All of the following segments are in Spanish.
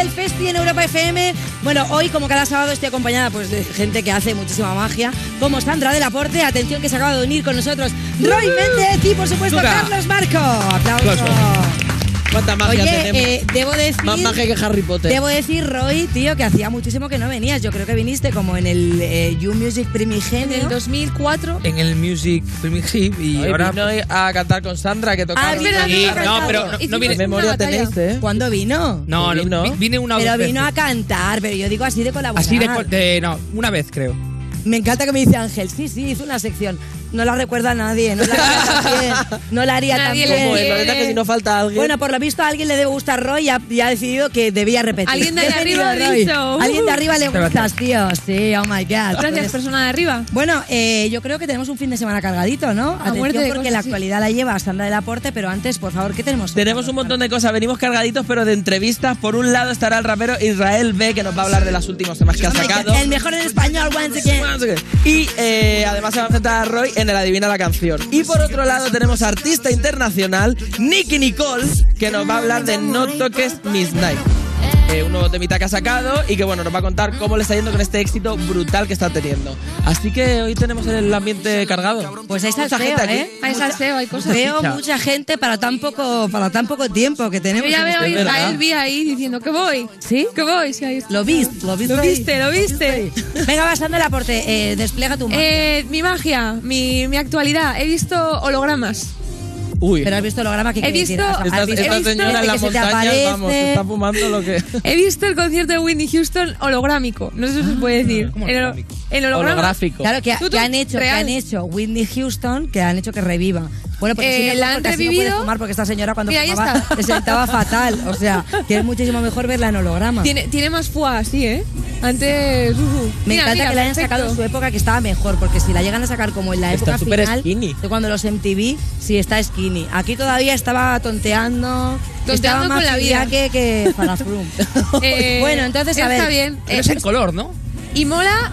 del Festi en Europa FM. Bueno, hoy como cada sábado estoy acompañada pues de gente que hace muchísima magia, como Sandra del Aporte, atención que se acaba de unir con nosotros Roy Méndez y por supuesto. Carlos Marco. Aplausos. ¿Cuánta magia Oye, tenemos? eh, debo decir... Más magia que Harry Potter. Debo decir, Roy, tío, que hacía muchísimo que no venías. Yo creo que viniste como en el eh, You Music En primigenio. el 2004. En el Music Premium Hip y ahora... vino a cantar con Sandra que tocaba. Ah, Sí, no, pero no, no una memoria tenéis, ¿eh? ¿Cuándo vino? No, no, Vino. vi- vine una Pero vino a cantar, pero yo digo así de colaborar. Así de, de- No, una vez creo. Me encanta que me dice Ángel, sí, sí, hizo una sección. No la recuerda nadie, no la haría también. No la haría Nadie también. Como le es, la neta que si no falta alguien. Bueno, por lo visto a alguien le debe gustar Roy y ha, y ha decidido que debía repetir. Alguien de Bienvenido, arriba ha Roy. dicho, uh. Alguien de arriba le gustas, tío. Sí, oh my God. Gracias, Pues- persona de arriba. Bueno, eh, yo creo que tenemos un fin de semana cargadito, ¿no? Atención muerte de porque cosas, la sí. actualidad la lleva Sandra del Aporte, pero antes, por favor, ¿qué tenemos? Tenemos un montón de cosas, venimos cargaditos, pero de entrevistas. Por un lado estará el rapero Israel B, que nos va a hablar de las últimas temas que ha Oh sacado. El mejor en español, once again. Y eh, además se va a enfrentar a Roy en el Adivina la canción. Y por otro lado tenemos artista internacional, Nicky Nicole, que nos va a hablar de No toques Miss Night. Eh, un nuevo temita que ha sacado y que bueno, nos va a contar cómo le está yendo con este éxito brutal que está teniendo. Así que hoy tenemos el ambiente cargado. Pues ahí está el Mucha gente feo, aquí. ¿eh? Hay salseo, hay cosas. Veo mucha gente para tan poco, para tan poco tiempo que Yo tenemos. ya en veo este a verdad. Israel vi ahí diciendo que voy. ¿Sí? Que voy, sí, ahí está. Lo viste, lo viste. Lo viste, lo viste. Venga, va, Sandra del Aporte, eh, despliega tu magia. Eh, mi magia, mi, mi actualidad. He visto hologramas. Uy, Pero has visto el holograma que he visto- esta, esta señora en la montaña, vamos, se está fumando lo que... He visto el concierto de Whitney Houston holográmico. No sé si se puede decir. ¿cómo El. Holográfico. Claro, que, Tú, tú, que han hecho, que han hecho Whitney Houston, que han hecho que reviva. Bueno, porque Eh, sí, mejor, la han no revivido. puede fumar, porque esta señora cuando Mira, fumaba está. se sentaba fatal. O sea, que es muchísimo mejor verla en holograma. Tiene, tiene más fuá así, ¿eh? Antes. uh, uh. Me Mira, encanta mira, que la hayan perfecto. sacado en su época que estaba mejor, porque si la llegan a sacar como en la Está época final skinny. de cuando los MTV, sí está skinny. Aquí todavía estaba tonteando, Tonteando estaba más con la vida. que que para Froome. Eh, bueno, entonces a está ver, bien. Pero Eh, es en color, ¿no? y mola.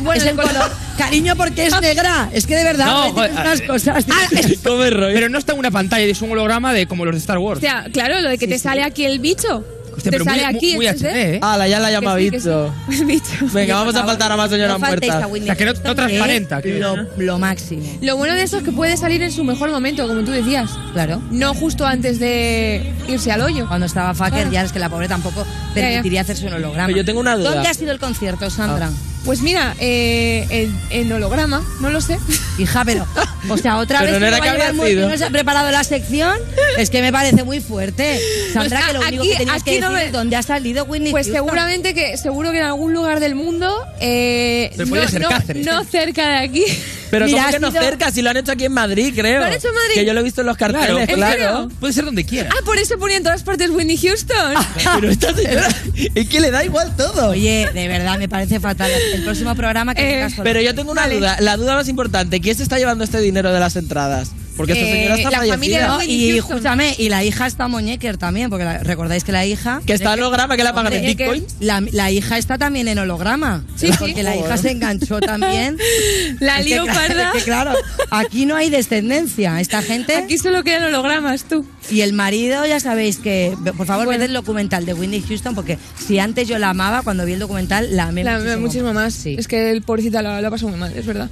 Bueno, es el color. Cariño, porque es negra. Es que de verdad No, joder, unas eh, cosas. Ah, es- pero no está en una pantalla, es un holograma de como los de Star Wars. O sea, claro, lo de que te sale aquí el bicho. Hostia, te pero muy- sale aquí muy en 3D. HD, ¿eh? Ala, ya la llama sí, bicho. sí. Bicho. Venga, vamos a faltar a más señoras no faltéis muertas. a Whitney O sea, que no- no transparenta, que es Lo, lo máximo. Lo bueno de eso es que puede salir en su mejor momento, como tú decías. Claro. No justo antes de irse al hoyo. Cuando estaba Fucker, Claro. ya es que la pobre tampoco permitiría hacerse un holograma. Pero yo tengo una duda. ¿Dónde ha sido el concierto, Sandra? Pues mira, eh, en, en holograma, no lo sé. Hija, pero, o sea, otra Pero vez no que era que va a llevar había muy- no se ha preparado la sección, es que me parece muy fuerte. Sandra, Pues, que lo único que tenías que aquí no decir me- es dónde ha salido Whitney Pues Houston. seguramente que, seguro que en algún lugar del mundo, eh, Pero no, ser Cáceres. no cerca de aquí. Pero Mira, como ha que no sido- cerca, si lo han hecho aquí en Madrid, creo. ¿Lo han hecho en Madrid? Que yo lo he visto en los carteles, Claro. Puede ser donde quiera. Ah, por eso ponía en todas partes Whitney Houston. Pero esta señora, es que le da igual todo. Oye, de verdad, me parece fatal. El próximo programa que Eh, Pero yo tengo una Vale. duda, la duda más importante, ¿quién se está llevando este dinero de las entradas? Porque esta Eh, señora está la fallecida. familia No, y escúchame, y la hija está Moñecker también, porque la- recordáis que la hija... Que está en holograma, que la pagan en Hombre, que- Bitcoin. La, la hija está también en holograma. Sí, porque sí. la hija se enganchó también. La Es que, lío claro, parda. es que, claro, aquí no hay descendencia. Esta gente. Aquí solo quedan hologramas, tú. Y el marido, ya sabéis que. Por favor, Bueno. ved el documental de Whitney Houston, porque si antes yo la amaba, cuando vi el documental, la amé La- muchísimo, muchísimo más. Sí. Es que el pobrecita lo, lo ha pasado muy mal, es verdad.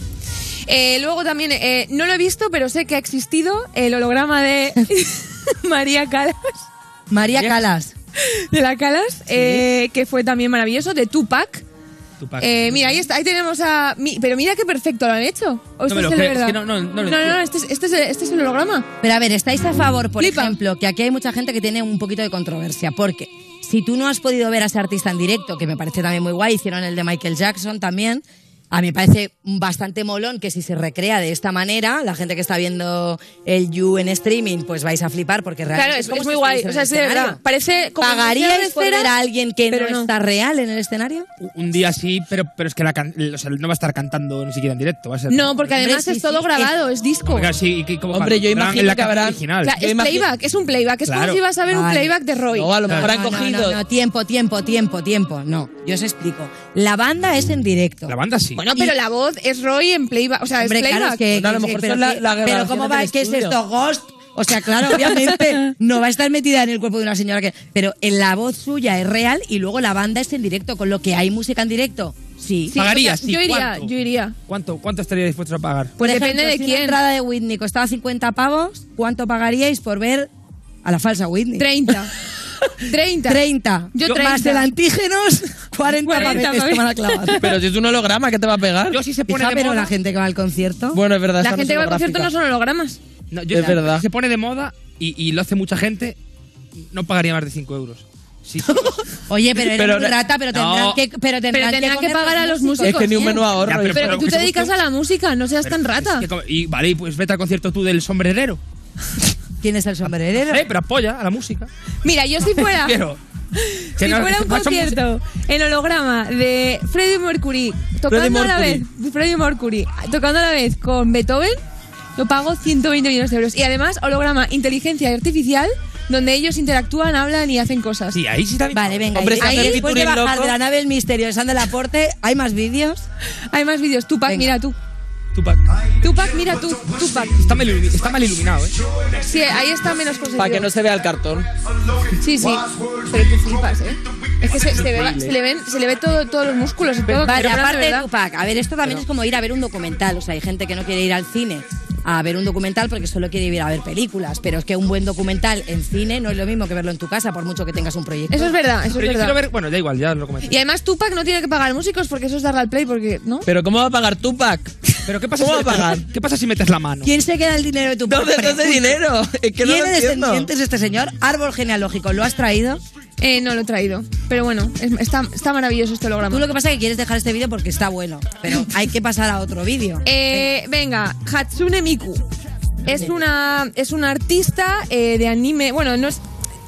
Eh, luego también, eh, no lo he visto, pero sé que ha existido el holograma de María Calas, María Calas. de la Calas, eh, que fue también maravilloso, de Tupac. Tupac. Eh, mira, ahí está, ahí tenemos a... mi- pero mira qué perfecto lo han hecho. ¿O esto me es lo creo, es que no- no- no no, entiendo. este es, este, es, este es el holograma. Pero a ver, ¿estáis a favor, por Flipa. ejemplo, que aquí hay mucha gente que tiene un poquito de controversia? Porque si tú no has podido ver a ese artista en directo, que me parece también muy guay, hicieron el de Michael Jackson también, A mí me parece bastante molón que si se recrea de esta manera, la gente que está viendo el You en streaming, pues vais a flipar porque realmente Claro, es, como es si muy guay. O sea. Parece como ¿Pagaríais por ver a alguien que no, pero no. está real en el escenario? Un día sí, pero, pero es que la can- o sea, no va a estar cantando ni siquiera en directo. Va a ser No, porque Hombre, además sí, es todo sí, grabado, es disco. Oiga, sí, ¿y cómo Hombre, yo imagino en la que habrá- original. Claro, es imagino- playback, es un playback. Es como si vas a ver un playback de Roy. No, a lo mejor han cogido. No, no, tiempo, tiempo, tiempo, tiempo. No, yo os explico. La banda es en directo. La banda sí. Bueno, pero la voz es Roy en playback. O sea, Hombre, es claro, playback. es que, Bueno, a lo que- mejor pero, son la- que- la pero ¿cómo va? ¿Qué es estudio. esto? Ghost. O sea, claro, obviamente no va a estar metida en el cuerpo de una señora que... Pero en la voz suya es real y luego la banda es en directo, con lo que hay música en directo. Sí. Sí, Pagaría, o sea, sí, Yo iría, ¿cuánto? yo iría. ¿Cuánto, ¿Cuánto estaría dispuestos a pagar? Por Depende ejemplo, de si quién. una entrada de Whitney costaba 50 pavos, ¿cuánto pagaríais por ver a la falsa Whitney? 30. 30. 30. Yo Más 30. el antígenos, 40, 40 pavetes te van a clavar. Pero si es un holograma, ¿qué te va a pegar? Yo sí se pone Fija, de pero moda. la gente que va al concierto... Bueno, es verdad. La gente que va al concierto no son hologramas. No, yo- Es verdad. Se pone de moda y, y lo hace mucha gente. No pagaría más de 5 euros. Sí, Oye, pero eres Pero muy rata, pero tendrán No. que, pero tendrán tendrán que comer pagar a los músicos. Es que ni un ¿eh? menú ahorro. Ya, pero- hijo. Pero que tú que te dedicas a la música, no seas tan rata. Es que y vale, pues vete al concierto tú del sombrerero. ¿Quién es el sombrerero? Eh, pero apoya a la música. Mira, yo si fuera, Quiero. si fuera un concierto en holograma de Freddie Mercury tocando a la vez. Freddie Mercury tocando a la vez con Beethoven, lo pago 120 millones de euros. Y además holograma inteligencia artificial donde ellos interactúan, hablan y hacen cosas. Sí, ahí sí está bien. Vale, venga. Hombre, ahí, después de bajar loco- de la nave del misterio de San del Aporte, ¿hay más vídeos? Hay más vídeos. Tupac, Venga. mira tú. Tupac. Tupac, mira tú. Tupac. Está mal, ilumi- está mal iluminado, ¿eh? Sí, ahí está menos conseguido. Para que no se vea el cartón. Sí, sí. Pero tú flipas, ¿eh? Es que se, se ve- se le, ven, se le ve todo, todos los músculos todo. Vale, aparte de. Tupac, a ver, esto también es como ir a ver un documental. O sea, hay gente que no quiere ir al cine a ver un documental porque solo quiere ir a ver películas. Pero es que un buen documental en cine no es lo mismo que verlo en tu casa, por mucho que tengas un proyecto. Eso es verdad, eso Pero es yo verdad. quiero ver. Bueno, da igual, ya lo comenté. Y además Tupac no tiene que pagar músicos porque eso es darle al play, porque, ¿no? Pero ¿cómo va a pagar Tupac? Pero ¿qué pasa, ¿Cómo si va a pagar? ¿qué pasa si metes la mano? ¿Quién se queda el dinero de Tupac? ¿Dónde está ese dinero? Es que no lo ¿Tiene entiendo. descendientes este señor? Árbol genealógico, ¿lo has traído? Eh, no lo he traído. Pero bueno, es- está, está maravilloso este holograma. Tú lo que pasa es que quieres dejar este vídeo porque está bueno, pero hay que pasar a otro vídeo. Eh, venga, Hatsune Miku. Es una, es una artista eh, de anime. Bueno, no es.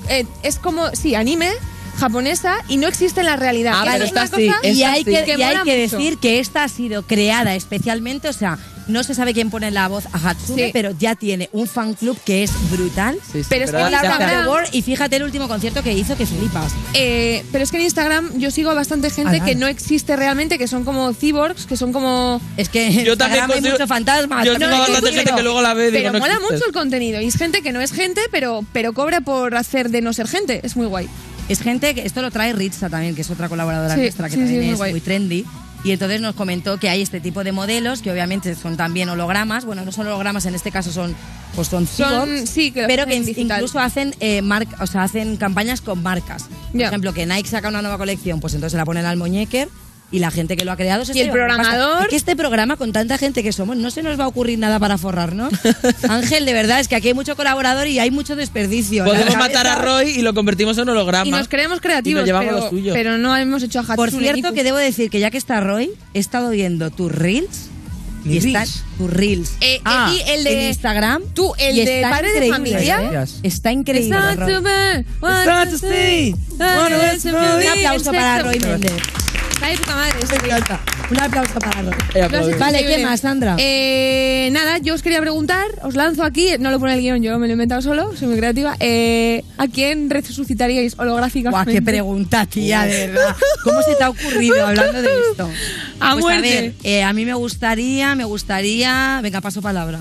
eh, es como. Sí, anime japonesa y no existe en la realidad. Ah, pero una esta sí, cosa- esta y hay sí. que, y hay que decir que esta ha sido creada especialmente, o sea, no se sabe quién pone la voz a Hatsune, Sí. pero ya tiene un fan club que es brutal. Sí, sí, Pero es que Instagram- y fíjate el último concierto que hizo que flipas. Eh, pero es que en Instagram yo sigo a bastante gente que no existe realmente, que son como cyborgs, que son como. Es que en Yo también hay muchos fantasmas. Yo No, tengo que bastante gente que luego la ve y digo, Pero no mola mucho el contenido. Y es gente que no es gente, pero, pero cobra por hacer de no ser gente. Es muy guay. Es gente que esto lo trae Ritza también, que es otra colaboradora Sí, nuestra que sí, sí, también es muy es guay. muy trendy. Y entonces nos comentó que hay este tipo de modelos que obviamente son también hologramas. Bueno, no son hologramas, en este caso son pues son, Son- sí, que pero que digital. incluso hacen eh, mar- o sea, hacen campañas con marcas. Por ejemplo, que Nike saca una nueva colección, pues entonces se la ponen al muñequer y la gente que lo ha creado se Y el llevando pasta. programador- Es que este programa con tanta gente que somos no se nos va a ocurrir nada para forrarnos. Ángel, de verdad es que aquí hay mucho colaborador y hay mucho desperdicio. Podemos matar a Roy y lo convertimos en holograma. Y nos creemos creativos, Y nos llevamos pero, lo suyo. pero no hemos hecho a Hatsune Por cierto, que debo decir que ya que está Roy, he estado viendo tus reels y están tus reels. Eh, eh, Ah, y el de en Instagram. Tú, el de padre de familia. ¿eh? Está increíble. Roy. Un aplauso para Roy Méndez. Está puta madre. ese reel. Un aplauso para Vale. ¿qué más, Sandra? Eh, nada, yo os quería preguntar, os lanzo aquí, no lo pone el guion, yo me lo he inventado solo, soy muy creativa. Eh, ¿A quién resucitaríais Guau, holográficamente? qué pregunta, tía, de verdad. ¿Cómo se te ha ocurrido hablando de esto? A pues muerte. a ver, eh, a mí me gustaría, me gustaría. Venga, paso palabra.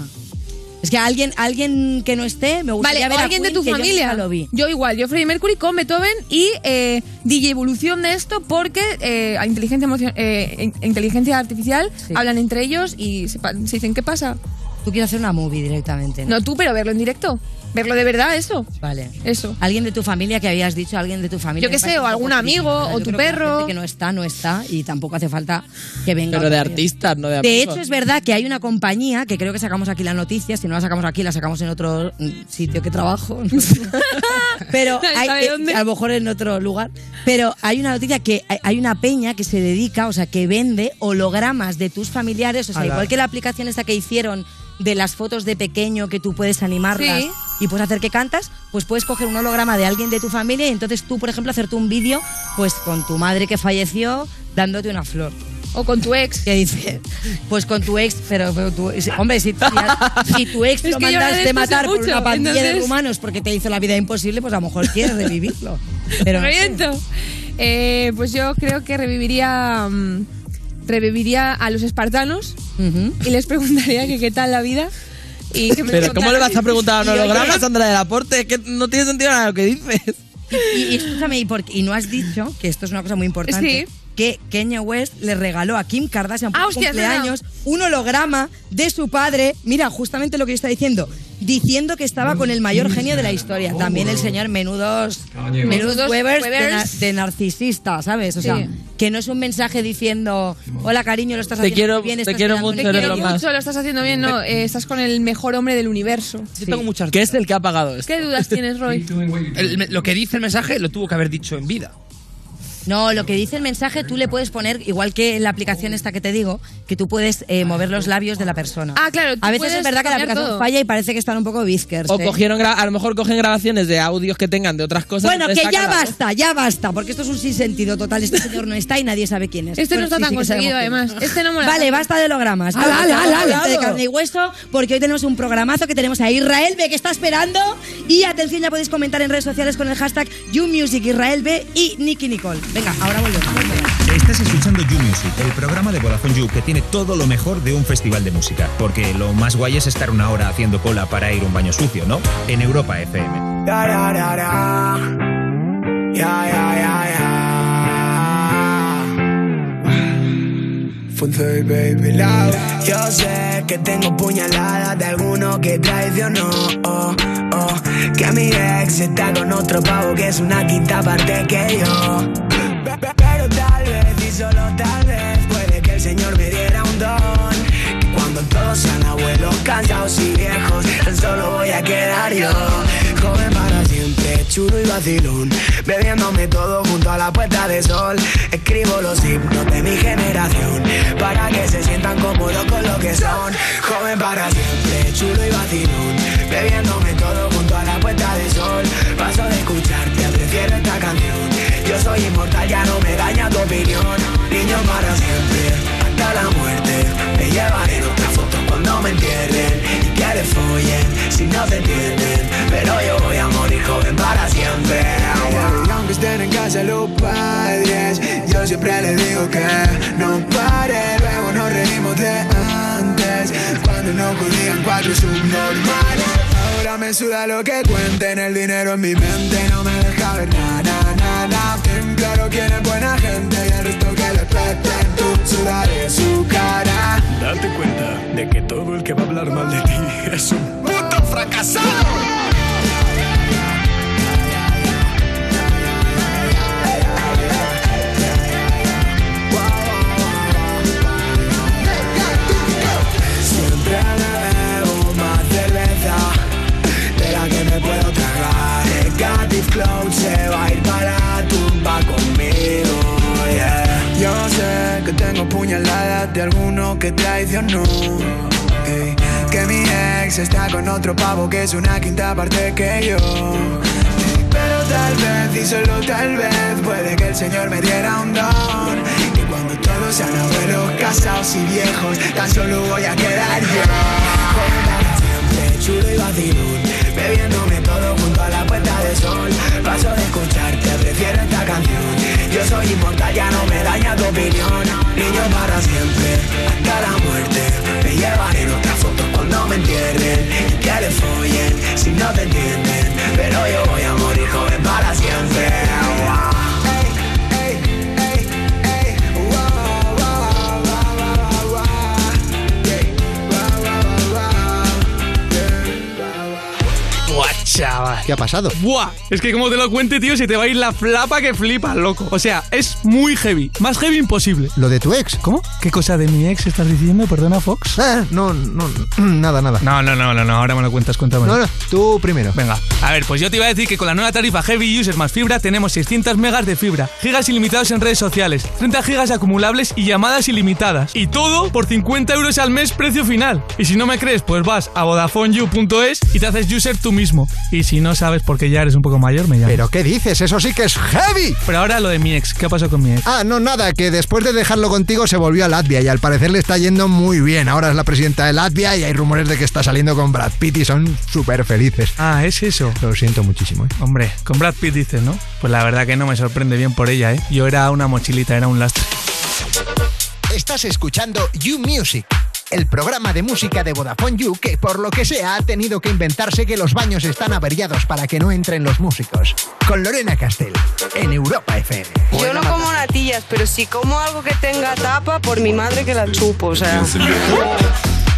Es que alguien, alguien que no esté, me Vale, gustaría ver a alguien de tu que yo familia. nunca lo vi. Yo igual, yo Freddie Mercury con Beethoven y eh, DJ evolución de esto porque eh, inteligencia, eh, in- inteligencia artificial Sí. hablan entre ellos y se dicen ¿qué pasa? Tú quieres hacer una movie directamente. No tú, pero verlo en directo. Verlo de verdad, eso. Vale. Eso. Alguien de tu familia que habías dicho, alguien de tu familia. Yo qué sé, o algún amigo, o tu que perro. gente que no está, no está y tampoco hace falta que venga. Pero de artistas, no de De amigos. hecho, es verdad que hay una compañía que creo que sacamos aquí la noticia. Si no la sacamos aquí, la sacamos en otro sitio que trabajo. Pero hay, eh, a lo mejor en otro lugar. Pero hay una noticia que hay- hay una peña que se dedica, o sea, que vende hologramas de tus familiares. O sea, igual que la aplicación esta que hicieron de las fotos de pequeño que tú puedes animarlas Sí. y puedes hacer que cantas, pues puedes coger un holograma de alguien de tu familia y entonces tú, por ejemplo, hacerte un vídeo pues con tu madre que falleció dándote una flor. O con tu ex. Que dice, pues con tu ex, pero, pero tu- hombre, si, si- si tu ex lo mandaste de matar por mucho, una pandilla de rumanos porque te hizo la vida imposible, pues a lo mejor quieres revivirlo. Pero. Eh, pues yo creo que reviviría. mm, reviviría a los espartanos Ujú. y les preguntaría que qué tal la vida. Y que me Pero ¿cómo le vas a preguntar a un holograma, Sandra del Aporte? Es que no tiene sentido nada lo que dices. Y, y escúchame, y, por- y no has dicho, que esto es una cosa muy importante, Sí. que Kanye West le regaló a Kim Kardashian por Ah, hostia, cumpleaños un holograma de su padre, mira, justamente lo que yo estaba diciendo, diciendo que estaba con el mayor genio de la historia. También el señor menudos, menudos de, na- de narcisista, ¿sabes? O sea, Sí. Que no es un mensaje diciendo, hola cariño, lo estás Te haciendo quiero- muy bien, te estás quiero mucho, Te quiero lo medio". más. mucho, lo estás haciendo bien, no, eh, estás con el mejor hombre del universo. Yo tengo muchas ¿Qué es el que ha pagado esto? ¿Qué dudas tienes, Roy? El- lo que dice el mensaje lo tuvo que haber dicho en vida. No, lo que dice el mensaje tú le puedes poner, igual que en la aplicación esta que te digo, que tú puedes eh, mover los labios de la persona. Ah, claro, tú A veces es verdad que la aplicación todo. falla y parece que están un poco bizkers. O ¿eh? cogieron, gra- a lo mejor cogen grabaciones de audios que tengan de otras cosas. Bueno, que ya basta, ya basta, porque esto es un sinsentido total. Este señor no está y nadie sabe quién es. Este no está sí, tan sí conseguido, además. Este no mola Vale, tanto. basta de hologramas. ¡Hala, Vamos, hala, vamos, hala, gente de carne y hueso, porque hoy tenemos un programazo que tenemos a Israel B, que está esperando. Y atención, ya podéis comentar en redes sociales con el hashtag YouMusicIsraelB y Nicky Nicole. Venga, ahora volvemos. Estás escuchando You Music, el programa de Vodafone You que tiene todo lo mejor de un festival de música. Porque lo más guay es estar una hora haciendo cola para ir a un baño sucio, ¿no? En Europa FM. Da, da, da, da. Ya, ya, ya, ya. Fonse, baby, loud. Yo sé que tengo puñaladas de alguno que traicionó. Oh, oh. Que mi ex está con otro pavo que es una quinta parte que yo. Solo tal vez, puede que el Señor me diera un don. Que cuando todos sean abuelos, cansados y viejos, tan solo voy a quedar yo. Joven para siempre, chulo y vacilón. Bebiéndome todo junto a la puesta de sol. Escribo los himnos de mi generación. Para que se sientan cómodos con lo que son. Joven para siempre, chulo y vacilón. Bebiéndome todo junto a la puesta de sol. Paso de escucharte, prefiero esta canción. Soy inmortal, ya no me daña tu opinión. Niño para siempre, hasta la muerte. Me llevaré en otras fotos cuando me entierren. Y que les follen si no te entienden. Pero yo voy a morir joven para siempre. Y aunque estén en casa los padres, yo siempre les digo que no pare. Luego nos reímos de antes, cuando no podían cuatro subnormales. Ahora me suda lo que cuenten, el dinero en mi mente no me deja ver nada, nada, nada. Ten claro quién es buena gente y el resto que le presten, tú sudaré su cara. Date cuenta de que todo el que va a hablar mal de ti es un otro pavo que es una quinta parte que yo. Pero tal vez, y solo tal vez, puede que el Señor me diera un don. Y cuando todos sean abuelos, casados y viejos, tan solo voy a quedar yo. Siempre, chulo y vacilón, bebiéndome todo junto a la puesta de sol. Paso de escucharte, prefiero esta canción. Yo soy inmortal, ya no me daña tu opinión. Niño para siempre, hasta la muerte. Me llevaré en otras fotos cuando me entierren. Y que les follen si no te entienden. Pero yo voy a morir joven para siempre. Chaval. ¿Qué ha pasado? Buah, es que como te lo cuente, tío, se te va a ir la flapa que flipas, loco. O sea, es muy heavy. Más heavy imposible. ¿Lo de tu ex? ¿Cómo? ¿Qué cosa de mi ex estás diciendo? Perdona, Fox. Eh, no, no, nada, nada. No, no, no, no, no, ahora me lo cuentas, cuéntame. No, no, tú primero. Venga, a ver, pues yo te iba a decir que con la nueva tarifa Heavy User más fibra tenemos 600 megas de fibra, gigas ilimitados en redes sociales, 30 gigas acumulables y llamadas ilimitadas. Y todo por 50 euros al mes precio final. Y si no me crees, pues vas a VodafoneYou.es y te haces user tú mismo. Y si no sabes porque ya eres un poco mayor, me llamas. ¿Pero qué dices? Eso sí que es heavy. Pero ahora lo de mi ex, ¿qué pasó con mi ex? Ah, no, nada, que después de dejarlo contigo se volvió a Latvia y al parecer le está yendo muy bien. Ahora es la presidenta de Latvia y hay rumores de que está saliendo con Brad Pitt y son súper felices. Ah, es eso. Lo siento muchísimo, ¿eh? Hombre, con Brad Pitt dices, ¿no? Pues la verdad que no me sorprende bien por ella, ¿eh? Yo era una mochilita, era un lastre. Estás escuchando You Music, el programa de música de Vodafone You que por lo que sea ha tenido que inventarse que los baños están averiados para que no entren los músicos. Con Lorena Castell, en Europa FM. Yo no como natillas, pero si como algo que tenga tapa, por mi madre que la chupo, o sea.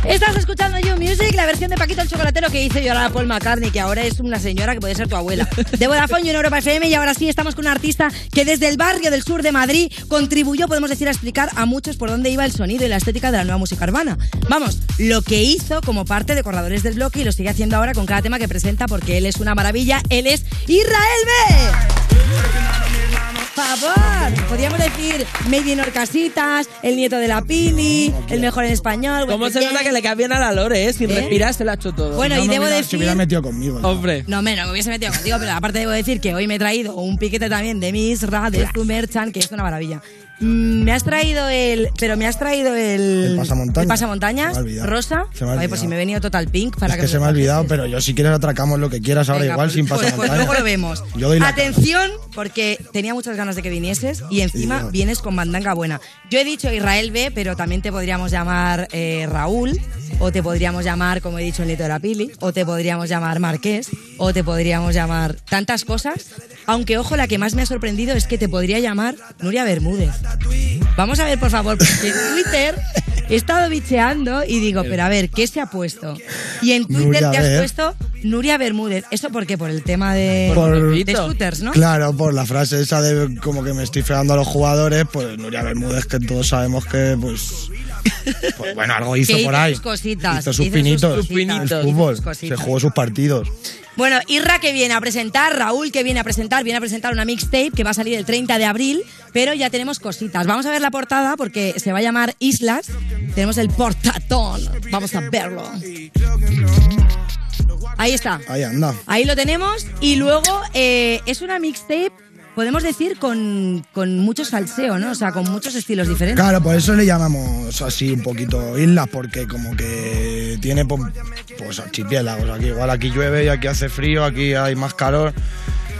Estás escuchando You Music, la versión de Paquito el Chocolatero que hizo llorar a Paul McCartney, que ahora es una señora que puede ser tu abuela. De Vodafone y en Europa FM, y ahora sí estamos con un artista que desde el barrio del sur de Madrid contribuyó, podemos decir, a explicar a muchos por dónde iba el sonido y la estética de la nueva música urbana. Vamos, lo que hizo como parte de Corredores del Bloque y lo sigue haciendo ahora con cada tema que presenta porque él es una maravilla, él es Israel B. Favor, podríamos decir Made in Orcasitas, el nieto de la Pili, el mejor en español. ¿Cómo se nota que le cambian a la Lore, eh? Sin ¿Eh? respirar se lo ha hecho todo. Bueno, y debo decir. Se hubiera metido conmigo. ya. Hombre. No, menos, me hubiese metido contigo, pero aparte debo decir que hoy me he traído un piquete también de Misra, de tu Merchant, que es una maravilla. Me has traído el. Pero me has traído el. El pasamontañas. El pasamontañas, Se me rosa. Se me ha Oye, pues si me he venido total pink para es que, que me se me ha olvidado, pero yo si quieres atracamos lo que quieras ahora Venga, igual pues- sin pues- pasar pues luego lo vemos. Yo doy la Atención, porque tenía muchas ganas de que vinieses y encima vienes con mandanga buena. Yo he dicho Israel B, pero también te podríamos llamar eh, Raúl, o te podríamos llamar, como he dicho, el nieto de la Pili, o te podríamos llamar Marqués, o te podríamos llamar tantas cosas. Aunque, ojo, la que más me ha sorprendido es que te podría llamar Nuria Bermúdez. Vamos a ver, por favor, porque en Twitter he estado bicheando y digo, pero a ver, ¿qué se ha puesto? Y en Twitter Nuria te has Ber. puesto Nuria Bermúdez. ¿Eso por qué? Por el tema de, Por- de scooters, ¿no? Claro, por la frase esa de como que me estoy fregando a los jugadores, pues Nuria Bermúdez, que todos sabemos que, pues, pues, bueno, algo hizo Que hizo por ahí. sus cositas, Hizo sus hizo sus pinitos. cositas, El hizo fútbol. sus Se cositas. jugó sus partidos. Bueno, Irra que viene a presentar, Raúl que viene a presentar, viene a presentar una mixtape que va a salir el 30 de abril, pero ya tenemos cositas. Vamos a ver la portada porque se va a llamar Islas. Tenemos el portatón. Vamos a verlo. Ahí está. Ahí anda. Ahí lo tenemos. Y luego eh, es una mixtape, podemos decir, con, con mucho salseo, ¿no? O sea, con muchos estilos diferentes. Claro, por eso le llamamos así un poquito islas, porque como que tiene po- pues archipiélagos. Aquí igual aquí llueve y aquí hace frío, aquí hay más calor.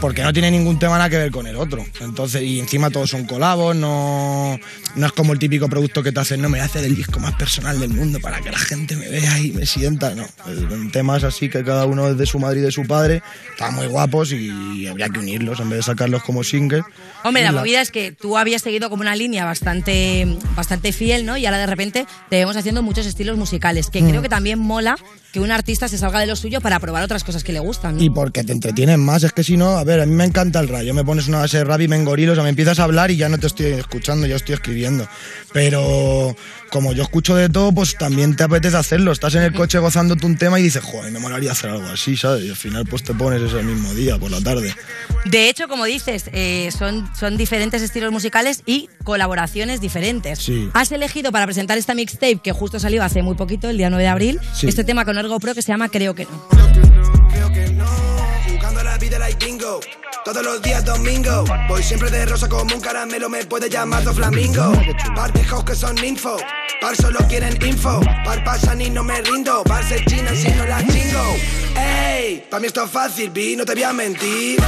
Porque no tiene ningún tema nada que ver con el otro. Entonces, y encima todos son colabos, no, no es como el típico producto que te hacen, no me hacer el disco más personal del mundo para que la gente me vea y me sienta. No, en temas así que cada uno es de su madre y de su padre, están muy guapos y habría que unirlos en vez de sacarlos como singles. Hombre, la Islas. movida es que tú habías seguido como una línea bastante, bastante fiel, ¿no? Y ahora de repente te vemos haciendo muchos estilos musicales, que Mm. creo que también mola que un artista se salga de lo suyo para probar otras cosas que le gustan. ¿no? Y porque te entretienen más, es que si no, a ver, a mí me encanta el rap, yo me pones una base de rap y me engorilo, o sea, me empiezas a hablar y ya no te estoy escuchando, yo estoy escribiendo. Pero como yo escucho de todo, pues también te apetece hacerlo, estás en el coche gozándote un tema y dices, joder, me molaría hacer algo así, ¿sabes? Y al final pues te pones ese mismo día, por la tarde. De hecho, como dices, eh, son, son diferentes estilos musicales y colaboraciones diferentes. Sí. Has elegido para presentar esta mixtape que justo salió hace muy poquito, el día 9 de abril, Sí. este tema con Ergo Pro que se llama Creo que no. Buscando la vida like bingo. Todos los días domingo. Voy siempre de rosa como un caramelo. Me puede llamar do flamingo. Par de hoes que son info. Par solo quieren info. Par pasan y no me rindo. Par se chinan si no la chingo. Ey, pa' mí esto es fácil, vi, no te voy a mentir.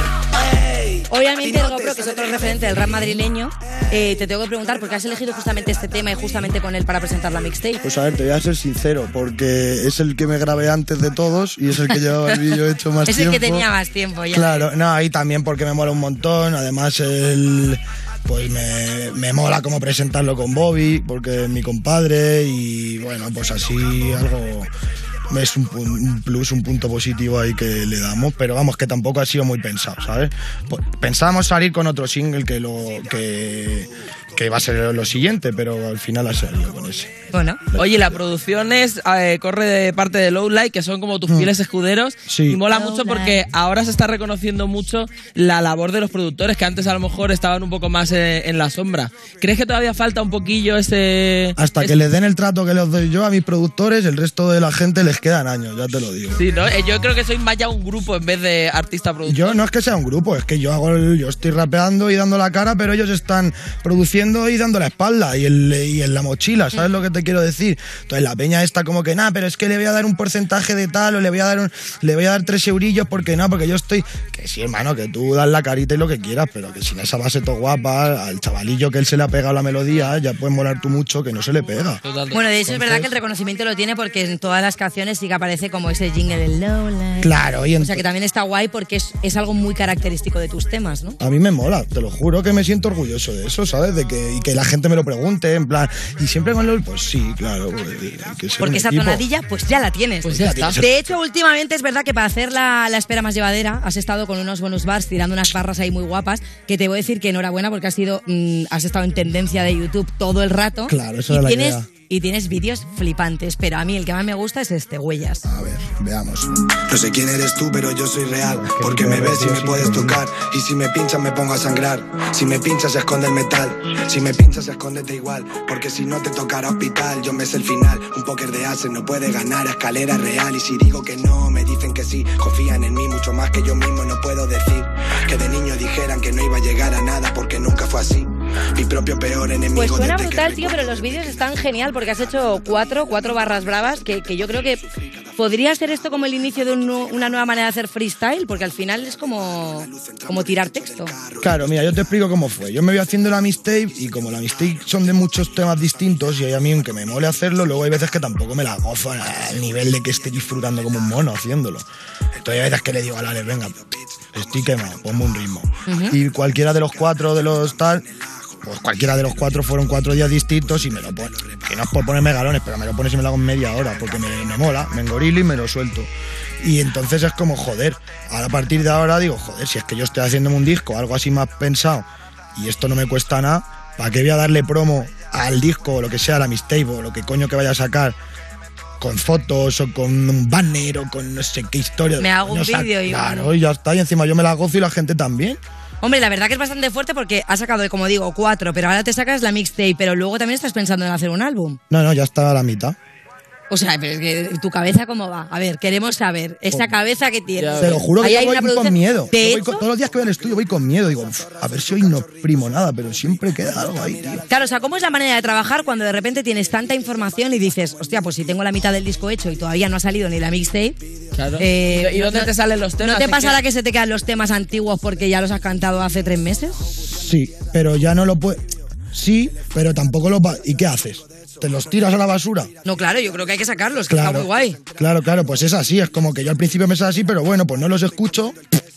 Ey, Obviamente el GoPro, que es otro referente del rap madrileño, eh, te tengo que preguntar por qué has elegido justamente este tema y justamente con él para presentar la mixtape. Pues a ver, te voy a ser sincero, porque es el que me grabé antes de todos y es el que llevaba el vídeo hecho más es el tiempo. que tenía más tiempo ya. Claro, no, y también porque me mola un montón. Además, el, pues me, me mola como presentarlo con Bobby, porque es mi compadre y bueno, pues así algo es un, un plus, un punto positivo ahí que le damos, pero vamos, que tampoco ha sido muy pensado, ¿sabes? Po- Pensábamos salir con otro single que lo que, que va a ser lo siguiente, pero al final ha salido con ese. Bueno. Oye, la producción es, eh, corre de parte de Lowlight, que son como tus fieles escuderos. Mm. Sí. Y mola mucho porque ahora se está reconociendo mucho la labor de los productores, que antes a lo mejor estaban un poco más eh, en la sombra. ¿Crees que todavía falta un poquillo ese. Hasta ese- que les den el trato que les doy yo a mis productores, el resto de la gente les quedan años, ya te lo digo. Sí, ¿no? Eh, Yo creo que soy más ya un grupo en vez de artista-productor. Yo no es que sea un grupo, es que yo hago el- yo estoy rapeando y dando la cara, pero ellos están produciendo y dando la espalda y, el, y en la mochila, ¿sabes lo que te quiero decir? Entonces la peña está como que nada, pero es que le voy a dar un porcentaje de tal o le voy a dar un- le voy a dar tres eurillos porque no, porque yo estoy que sí, hermano, que tú das la carita y lo que quieras, pero que sin esa base todo guapa, al chavalillo que él se le ha pegado la melodía, ya puedes molar tú mucho que no se le pega. Bueno, de hecho es verdad que el reconocimiento lo tiene porque en todas las canciones sí que aparece como ese jingle del Lowlight. Claro, y O sea que también está guay porque es, es algo muy característico de tus temas, ¿no? A mí me mola, te lo juro que me siento orgulloso de eso, ¿sabes? De que, y que la gente me lo pregunte, en plan, y siempre con LOL, pues sí, claro, pues, hay que Porque esa equipo. tonadilla, pues ya la tienes. Pues ya está. De hecho, últimamente es verdad que para hacer la, la espera más llevadera, has estado con unos bonus bars tirando unas barras ahí muy guapas, que te voy a decir que enhorabuena porque has sido, mm, has estado en tendencia de YouTube todo el rato. Claro, esa y era la tienes, idea. Y tienes vídeos flipantes, pero a mí el que más me gusta es este, Huellas. Veamos. No sé quién eres tú, pero yo soy real. Porque me ves y me puedes tocar. Y si me pinchas, me pongo a sangrar. Si me pinchas, se esconde el metal. Si me pinchas, escóndete igual. Porque si no te tocará hospital, yo me sé el final. Un póker de ases no puede ganar a escalera real. Y si digo que no, me dicen que sí. Confían en mí mucho más que yo mismo, no puedo decir. Que de niño dijeran que no iba a llegar a nada porque nunca fue así. Mi propio peor enemigo. Pues suena brutal, tío, pero los vídeos están genial porque has hecho cuatro, cuatro barras bravas que, que yo creo que podría ser esto como el inicio de un una nueva manera de hacer freestyle, porque al final es como, como tirar texto. Claro, mira, yo te explico cómo fue. Yo me voy haciendo la mixtape y como la mixtape son de muchos temas distintos y a mí aunque me mole hacerlo, luego hay veces que tampoco me la gozo al nivel de que esté disfrutando como un mono haciéndolo. Entonces hay veces que le digo a Lales, venga, estoy quemado, ponme un ritmo. Y cualquiera de los cuatro de los tal, pues cualquiera de los cuatro fueron cuatro días distintos y me lo pone. Que no es por ponerme galones, pero me lo pones y me lo hago en media hora, porque me, me mola, me engorilo y me lo suelto. Y entonces es como, joder, ahora a partir de ahora digo, joder, si es que yo estoy haciéndome un disco, algo así más pensado, y esto no me cuesta nada, ¿para qué voy a darle promo al disco o lo que sea, a la mixtape o lo que coño que vaya a sacar? Con fotos o con un banner o con no sé qué historia. Me hago un vídeo y- Claro, y ya está. Y encima yo me la gozo y la gente también. Hombre, la verdad que es bastante fuerte porque has sacado, como digo, cuatro, pero ahora te sacas la mixtape, pero luego también estás pensando en hacer un álbum. No, no, ya está a la mitad. O sea, pero es que tu cabeza cómo va. A ver, queremos saber esa cabeza que tienes. Te lo juro que Ahí yo hay voy una con producción- miedo. De Yo voy hecho, con- todos los días que voy al estudio voy con miedo. Digo, "Uf, a ver si hoy no primo nada, pero siempre queda algo ahí, tío. Claro, o sea, ¿cómo es la manera de trabajar cuando de repente tienes tanta información y dices, hostia, pues si tengo la mitad del disco hecho y todavía no ha salido ni la mixtape? Claro. eh, ¿Y dónde no- te salen los temas? ¿No te Es pasará que- que se te quedan los temas antiguos porque ya los has cantado hace tres meses? Sí, pero ya no lo puedes. Sí, pero tampoco lo. ¿Y qué haces? ¿Te los tiras a la basura? No, claro, yo creo que hay que sacarlos, que está Claro. muy guay. Claro, claro, pues es así. Es como que yo al principio me sale así, pero bueno, pues no los escucho.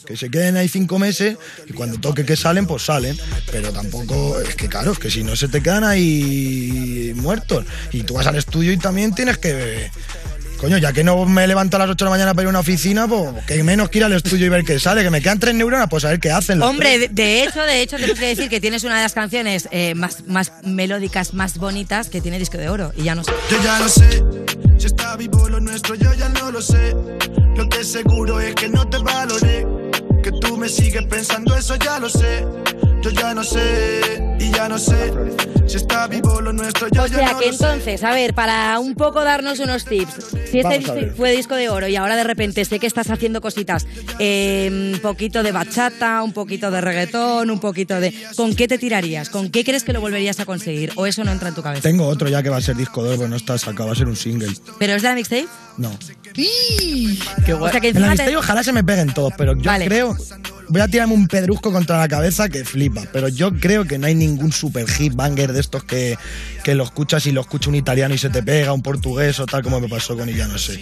Que se queden ahí cinco meses y cuando toque que salen, pues salen. Pero tampoco, es que claro, es que si no se te quedan ahí muertos. Y tú vas al estudio y también tienes que. Coño, ya que no me levanto a las 8 de la mañana para ir a una oficina, pues que menos que ir al estudio y ver qué sale. Que me quedan tres neuronas, pues a ver qué hacen. los Hombre, tres. de, hecho, de hecho, tenemos que decir que tienes una de las canciones eh, más, más melódicas, más bonitas que tiene disco de oro. Y ya no sé. Yo ya no sé si está vivo lo nuestro, yo ya no lo sé. Lo que seguro es que no te valoré. Que tú me sigues pensando, eso ya lo sé. Yo ya no sé, y ya no sé si está vivo lo nuestro, yo O ya sea no que lo sé. entonces, a ver, para un poco darnos unos tips, si este disco fue disco de oro y ahora de repente sé que estás haciendo cositas, eh, un poquito de bachata, un poquito de reggaetón, un poquito de... ¿Con qué te tirarías? ¿Con qué crees que lo volverías a conseguir? ¿O eso no entra en tu cabeza? Tengo otro ya que va a ser disco de oro, no está sacado, va a ser un single. ¿Pero es de la mixtape? No. Qué O O sea que en la te- mixtape ojalá se me peguen todos, pero yo creo. Voy a tirarme un pedrusco contra la cabeza que flipa, pero yo creo que no hay ningún super hit banger de estos que, que lo escuchas y lo escucha un italiano y se te pega, un portugués o tal como me pasó con ella, no sé.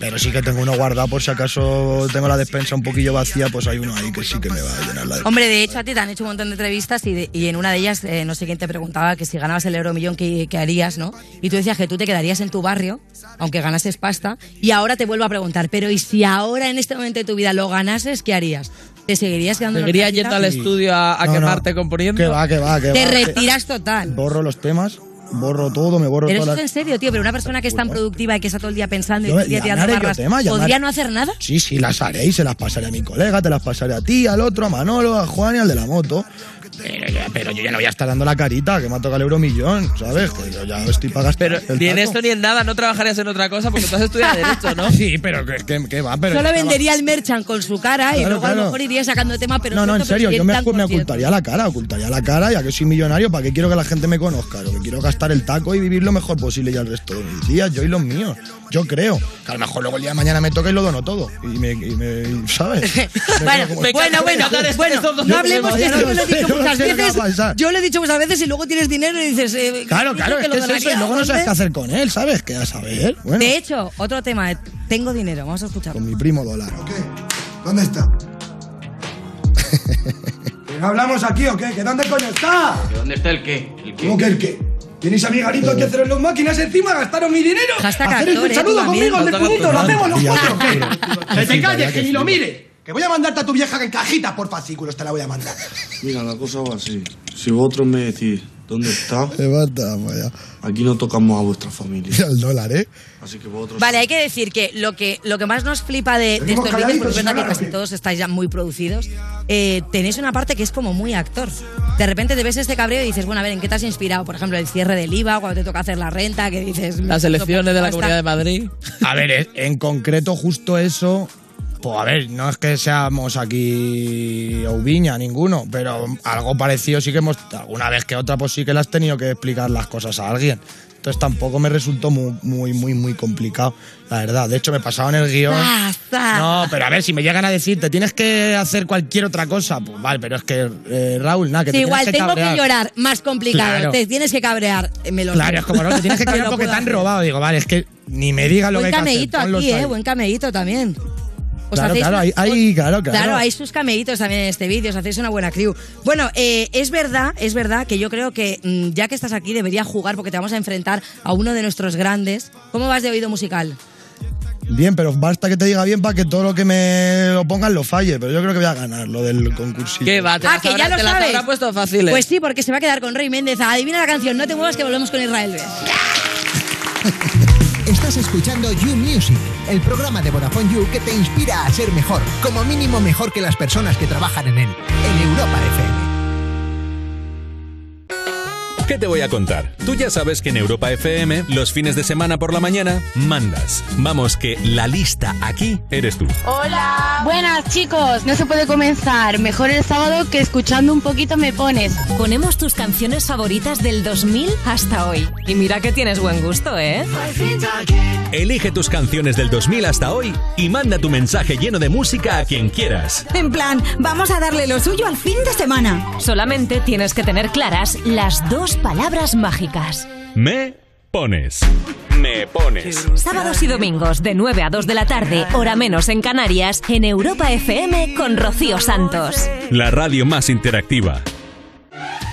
Pero sí que tengo uno guardado por si acaso tengo la despensa un poquillo vacía, pues hay uno ahí que sí que me va a llenar la Hombre, de hecho a ti te han hecho un montón de entrevistas y, de- y en una de ellas eh, no sé quién te preguntaba que si ganabas el euromillón ¿qué, qué harías, ¿no? Y tú decías que tú te quedarías en tu barrio, aunque ganases pasta, y ahora te vuelvo a preguntar, pero ¿y si ahora en este momento de tu vida lo ganases, qué harías? ¿Te seguirías quedando yendo al estudio a, a No, no. quemarte componiendo? Que va, que va, que Te va. retiras total. Borro los temas, borro todo, me borro Pero eso todas es en serio, tío, pero una persona que es tan productiva y que está todo el día pensando y Yo- todo el día tirando barras, tema, ya ¿podría no hacer nada? Sí, sí, las haré y se las pasaré a mi colega, te las pasaré a ti, al otro, a Manolo, a Juan y al de la moto. Pero, ya- pero yo ya no voy a estar dando la carita, que me ha tocado el euromillón, ¿sabes? Que yo ya estoy gastar. Pero ni en esto ni en nada no trabajarías en otra cosa porque tú has estudiado Derecho, ¿no? Sí, pero que, que- que va, pero... Solo vendería el merchant con su cara y Claro, luego a lo claro. mejor iría sacando tema, pero No, no, en serio, yo me, me ocultaría la cara, ocultaría la cara, ya que soy millonario, ¿para qué quiero que la gente me conozca? Lo que quiero gastar el taco y vivir lo mejor posible ya el resto de mis días, yo y los míos. Yo creo. Que a lo mejor luego el día de mañana me toca y lo dono todo. Y me, y me- ¿sabes? Bueno, como- bueno, bueno, bueno, no hablemos que esto yo lo he dicho muchas que veces. pasar. Yo lo he dicho muchas veces y luego tienes dinero y dices. eh, Claro, claro, es lo que es eso, y luego no sabes qué hacer con él, ¿sabes? ¿Qué a saber? Bueno, De hecho, otro tema, eh, tengo dinero, vamos a escucharlo. con mi primo dólar. ¿Dónde está? ¿Que hablamos aquí o qué? ¿Que dónde coño está? ¿Dónde está el qué? ¿El qué? ¿Cómo que el qué? ¿Tenéis a mi garito aquí a hacer los máquinas encima? ¿Gastaron mi dinero? Hashtag Hacer actor, el eh, saludo tú conmigo, el también. descudito, lo hacemos los cuatro. Que te calles, que ni lo mire. Que voy a mandarte a tu vieja en cajita por fascículos, te la voy a mandar. Mira, la cosa va así. Si vosotros me decís dónde está, Levanta, vaya. aquí no tocamos a vuestra familia. El dólar, ¿eh? Así que vosotros... Vale, hay que decir que lo que, lo que más nos flipa de, estos vídeos, porque verdad que casi todos estáis ya muy producidos, eh, tenéis una parte que es como muy actor. De repente te ves este cabreo y dices, bueno, a ver, ¿en qué te has inspirado? Por ejemplo, el cierre del IVA, cuando te toca hacer la renta, que dices... Las elecciones de la Comunidad de Madrid. A ver, en concreto, justo eso. Pues a ver, no es que seamos aquí Oubiña, ninguno, pero algo parecido sí que hemos. Alguna vez que otra, pues sí que le has tenido que explicar las cosas a alguien. Entonces tampoco me resultó muy, muy, muy, muy complicado, la verdad. De hecho, me pasaba en el guion. No, pero a ver, si me llegan a decir, te tienes que hacer cualquier otra cosa, pues vale, pero es que, eh, Raúl, nada, que Sí, te igual tienes que tengo que llorar, más complicado. Claro. Te tienes que cabrear. eh, Me lo Claro, es como, no, te tienes que lo porque te han robado. Digo, vale, es que ni me digas lo que Buen hay que hacer. aquí. ¿eh? Buen cameíto también. Os Claro, hacéis claro, una- ahí- ahí, claro, claro. hay sus cameitos también en este vídeo, os hacéis una buena crew. Bueno, eh, es verdad, es verdad que yo creo que mm, ya que estás aquí debería jugar porque te vamos a enfrentar a uno de nuestros grandes. ¿Cómo vas de oído musical? Bien, pero basta que te diga bien para que todo lo que me lo pongan lo falle. Pero yo creo que voy a ganar lo del concurso. ¿Qué va? Ah, que ya lo te sabes. habrá puesto fáciles. Pues sí, porque se va a quedar con Rey Méndez. Adivina la canción, no te muevas que volvemos con Israel. Escuchando You Music, el programa de Vodafone You que te inspira a ser mejor, como mínimo mejor que las personas que trabajan en él, en Europa FM. ¿Qué te voy a contar? Tú ya sabes que en Europa FM, los fines de semana por la mañana, mandas. Vamos, que la lista aquí eres tú. Hola. Buenas chicos, no se puede comenzar mejor el sábado que escuchando un poquito me pones. Ponemos tus canciones favoritas del 2000 hasta hoy. Y mira que tienes buen gusto, ¿eh? Elige tus canciones del 2000 hasta hoy y manda tu mensaje lleno de música a quien quieras. En plan, vamos a darle lo suyo al fin de semana. Solamente tienes que tener claras las dos palabras mágicas. Me pones. Me pones. Sábados y domingos de 9 a 2 de la tarde, hora menos en Canarias, en Europa FM con Rocío Santos. La radio más interactiva.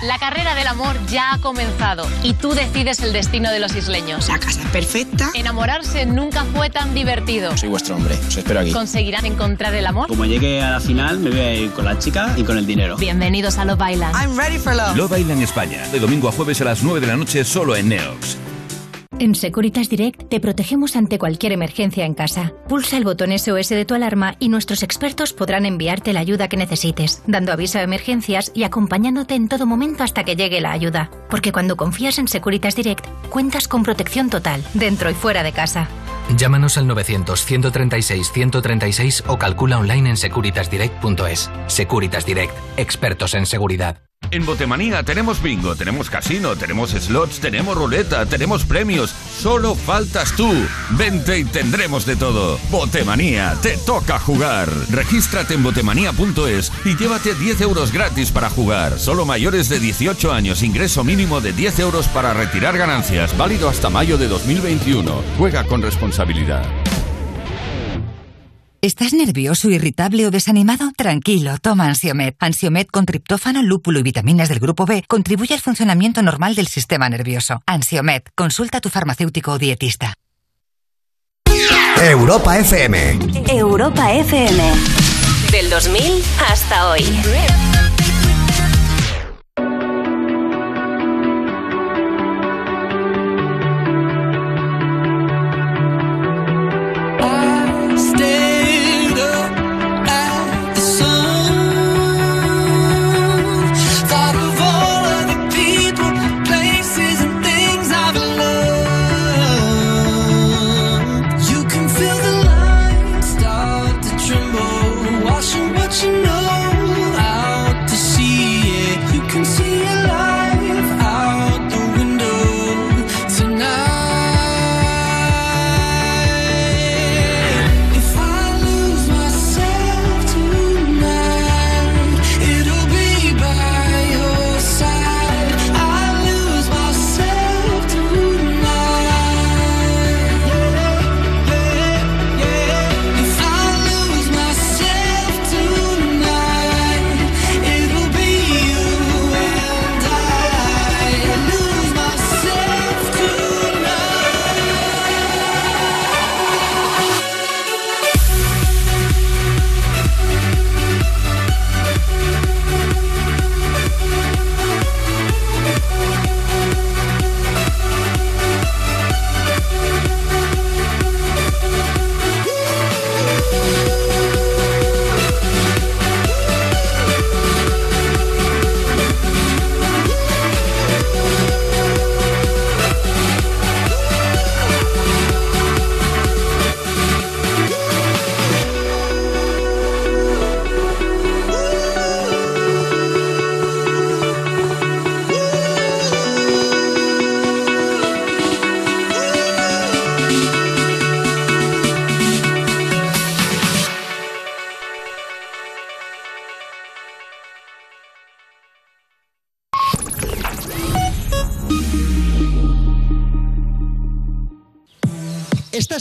La carrera del amor ya ha comenzado y tú decides el destino de los isleños. La casa perfecta. Enamorarse nunca fue tan divertido. Soy vuestro hombre, os espero aquí. ¿Conseguirán encontrar el amor? Como llegue a la final, me voy a ir con la chica y con el dinero. Bienvenidos a Love Island. I'm ready for love. Love Island España, de domingo a jueves a las 9 de la noche solo en Neox. En Securitas Direct te protegemos ante cualquier emergencia en casa. Pulsa el botón SOS de tu alarma y nuestros expertos podrán enviarte la ayuda que necesites, dando aviso a emergencias y acompañándote en todo momento hasta que llegue la ayuda. Porque cuando confías en Securitas Direct, cuentas con protección total, dentro y fuera de casa. Llámanos al 900-136-136 o calcula online en securitasdirect.es. Securitas Direct, expertos en seguridad. En Botemanía tenemos bingo, tenemos casino, tenemos slots, tenemos ruleta, tenemos premios. Solo faltas tú. Vente y tendremos de todo. Botemanía, te toca jugar. Regístrate en botemanía.es y llévate 10 euros gratis para jugar. Solo mayores de 18 años, ingreso mínimo de 10 euros para retirar ganancias. Válido hasta mayo de 2021. Juega con responsabilidad. ¿Estás nervioso, irritable o desanimado? Tranquilo, toma Ansiomed. Ansiomed con triptófano, lúpulo y vitaminas del grupo B contribuye al funcionamiento normal del sistema nervioso. Ansiomed, consulta a tu farmacéutico o dietista. Europa FM. Europa FM. Del 2000 hasta hoy.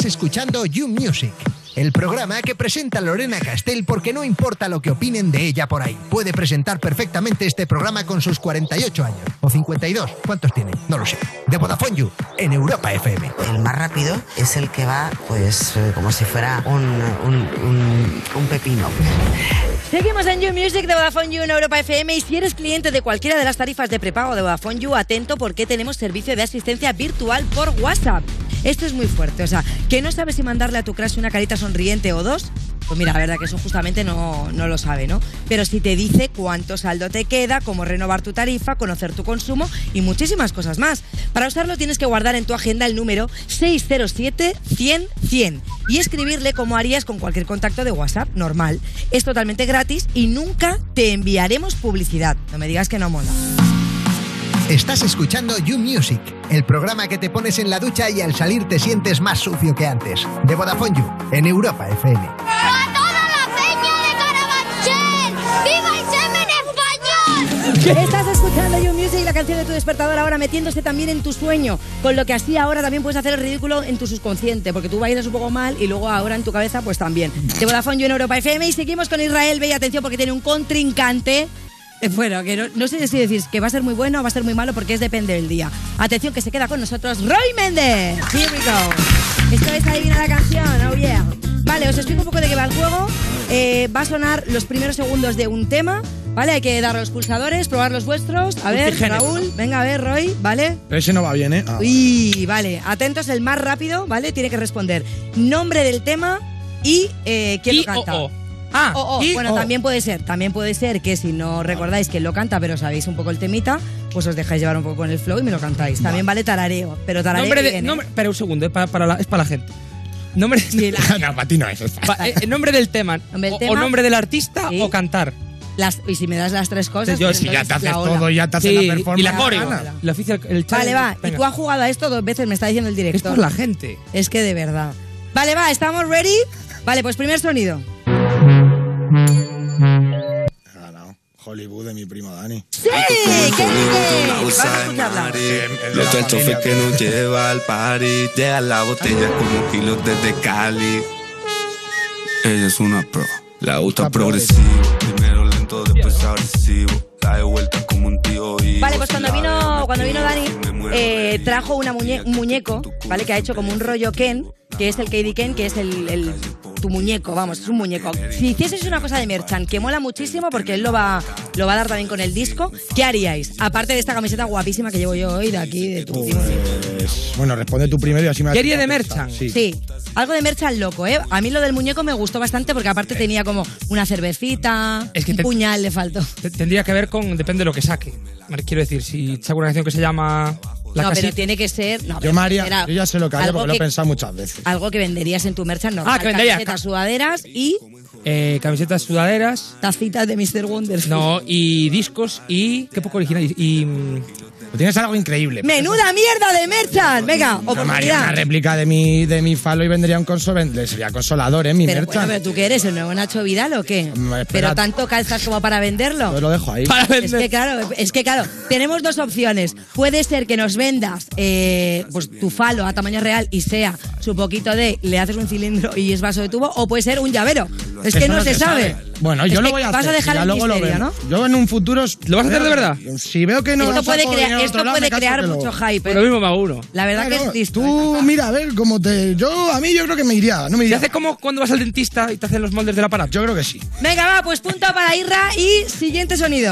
Escuchando You Music, el programa que presenta Lorena Castell porque no importa lo que opinen de ella por ahí. Puede presentar perfectamente este programa con sus 48 años o 52. ¿Cuántos tiene? No lo sé. De Vodafone You en Europa FM. El más rápido es el que va, pues, eh, como si fuera un, un, un- un pepino. Seguimos en You Music de Vodafone You en Europa FM y si eres cliente de cualquiera de las tarifas de prepago de Vodafone You, atento porque tenemos servicio de asistencia virtual por WhatsApp. Esto es muy fuerte, o sea, que no sabes si mandarle a tu crush una carita sonriente o dos. Pues mira, la verdad que eso justamente no, no lo sabe, ¿no? Pero si te dice cuánto saldo te queda, cómo renovar tu tarifa, conocer tu consumo y muchísimas cosas más. Para usarlo tienes que guardar en tu agenda el número 607-100-100 y escribirle como harías con cualquier contacto de WhatsApp normal. Es totalmente gratis y nunca te enviaremos publicidad. No me digas que no mola. Estás escuchando You Music, el programa que te pones en la ducha y al salir te sientes más sucio que antes. De Vodafone You en Europa FM. ¡Viva el semen español! Estás escuchando You Music, la canción de tu despertador ahora metiéndose también en tu sueño. Con lo que así ahora también puedes hacer el ridículo en tu subconsciente, porque tú bailas un poco mal y luego ahora en tu cabeza pues también. De Vodafone You en Europa FM y seguimos con Israel. Ve y atención porque tiene un contrincante. Bueno, que no, no sé si decir que va a ser muy bueno o va a ser muy malo porque es depende del día. Atención que se queda con nosotros Roy Méndez. Here we go. Esto es Adivina la canción, oh yeah. Vale, os explico un poco de qué va el juego. Eh, va a sonar los primeros segundos de un tema, ¿vale? Hay que dar los pulsadores, probar los vuestros. A ver. Raúl, venga a ver, Roy, ¿vale? Ese no va bien, ¿eh? Ah. Uy, vale. Atentos, el más rápido, ¿vale? Tiene que responder nombre del tema y eh, quién lo canta. o, o. Ah, O, o. y bueno, o. también puede ser. También puede ser que si no recordáis quién lo canta, pero sabéis un poco el temita, pues os dejáis llevar un poco con el flow y me lo cantáis. También vale tarareo, pero tarareo Nombre de, ¿eh? nombre- espera un segundo, es para, para la, es para la gente. Nombre, no, para ti no es. Pa- eh, nombre del tema. Nombre del tema. o nombre del artista o cantar. Las, y si me das las tres cosas. Yo, pues si ya te haces la todo, ya te haces Sí, la performance. y la coreo. La oficial, el Vale, va. Y Venga. tú has jugado a esto dos veces, me está diciendo el Es director. por la gente. Es que de verdad. Vale, va, ¿estamos ready? Vale, pues primer sonido. Hollywood de mi primo Dani. ¡Sí! ¿Qué dices? Vamos a escucharla. Lo tuerto fue que nos lleva al party. Llega la botella como kilos desde Cali. Ella es una pro. La gusta progresivo. Primero lento, después agresivo. Da de vuelta como un tío y. Vale, pues cuando vino, cuando vino Dani, eh, trajo una muñe- un muñeco, ¿vale? Que ha hecho como un rollo Ken, que es el KD Ken, que es el, el- tu muñeco, vamos, es un muñeco. Si hicieseis una cosa de Merchant que mola muchísimo, porque él lo va, lo va a dar también con el disco, ¿qué haríais? Aparte de esta camiseta guapísima que llevo yo hoy de aquí, de tu. Pues, bueno, responde tú primero y así me ¿Qué haría de Merchant? Sí. Sí, algo de Merchant loco, ¿eh? A mí lo del muñeco me gustó bastante porque aparte tenía como una cervecita, Es que un te- puñal le faltó. Te- Tendría que ver con. Depende de lo que saque. Quiero decir, si saca una canción que se llama. La no, Casita- pero tiene que ser... No, Yo, María, era yo ya sé lo que haría porque lo he pensado muchas veces. Algo que venderías en tu merchant normal. Ah, que vendería. Camisetas, sudaderas y eh, camisetas sudaderas. tacitas de Mr. Wonderful. No, y discos y. Qué poco original. Y. y, mm, Tienes algo increíble. ¡Menuda mierda de merchant! Venga, No, María, una oportunidad. réplica de mi, de mi falo y vendría un console, sería consolador, ¿eh? Mi Pero, bueno, merchan. pero tú qué eres, el nuevo Nacho Vidal o qué? Espera. Pero tanto calzas como para venderlo. Yo lo dejo ahí. Es que claro, es que claro, tenemos dos opciones. Puede ser que nos vendas eh, pues tu falo a tamaño real y sea su poquito de le haces un cilindro y es vaso de tubo, o puede ser un llavero. Es que Eso no se sabe. Bueno, Es yo lo voy a vas hacer. a dejar ya el luego lo misterio. ¿no? Yo en un futuro. ¿Lo vas a hacer de verdad? Si veo que no. esto lo puede, crea- esto lado, crear mucho hype. Pues lo mismo me uno. La verdad Claro, que es listo. Tú, mira, a ver, cómo te. Yo, a mí, yo creo que me iría. No me ¿Se iría. hace como cuando vas al dentista y te hacen los moldes del aparato? Yo creo que sí. Venga, va, pues punto para Irra y siguiente sonido.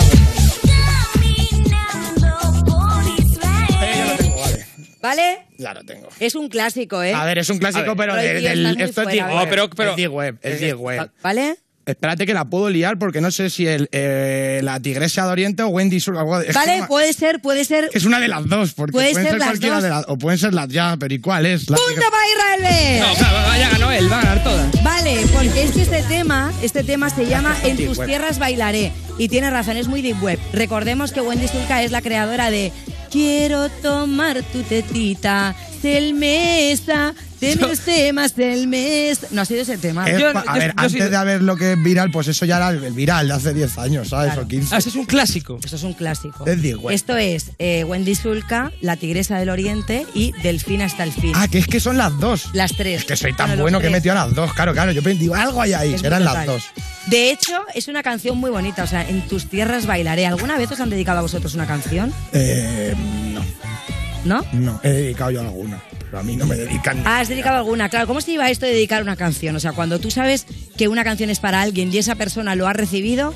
¿Vale? Ya lo tengo. Es un clásico, ¿eh? A ver, es un clásico, pero de- del. Esto es Dig Web. ¿eh? pero- pero- Es Dig Web. Es Dig Web. ¿Vale? Espérate que la puedo liar porque no sé si el, eh, la Tigresa de Oriente o Wendy Sur. algo de- es Vale, puede ser, puede ser. Es una de las dos, porque Puede pueden ser ser, las cualquiera dos. de las. O pueden ser las ya, pero ¿y cuál es? La ¡Punto para Israel! No, claro, ya ganó él, va a ganar todas. Vale, porque es que este tema, este tema se llama En tus tierras bailaré. Y tiene razón, es muy deep web. Recordemos que Wendy Zulka es la creadora de Quiero tomar tu tetita, Selmesa, de mis temas del mes. No ha sido ese tema. Es Yo- pa- a yo- ver, yo antes soy- de haber lo que es viral, pues eso ya era el viral de hace 10 años, ¿sabes? Claro. O 15. Ah, ese es un clásico. Esto es un clásico. Es Deep Web. Esto es eh, Wendy Zulka, La Tigresa del Oriente y Delfín hasta el fin. Ah, que es que son las dos. Las tres. Es que soy tan Bueno, los bueno que he tres. metido a las dos. Claro, claro. Yo pensé, digo, algo hay ahí. Es Eran las dos. De hecho, es una canción muy bonita. O sea, en tus tierras bailaré. ¿Alguna vez os han dedicado a vosotros una canción? Eh, no, ¿No? no. He dedicado yo a alguna, pero a mí no me dedican. Ah, has dedicado alguna. Claro, ¿cómo se lleva esto de dedicar una canción? O sea, cuando tú sabes que una canción es para alguien y esa persona lo ha recibido,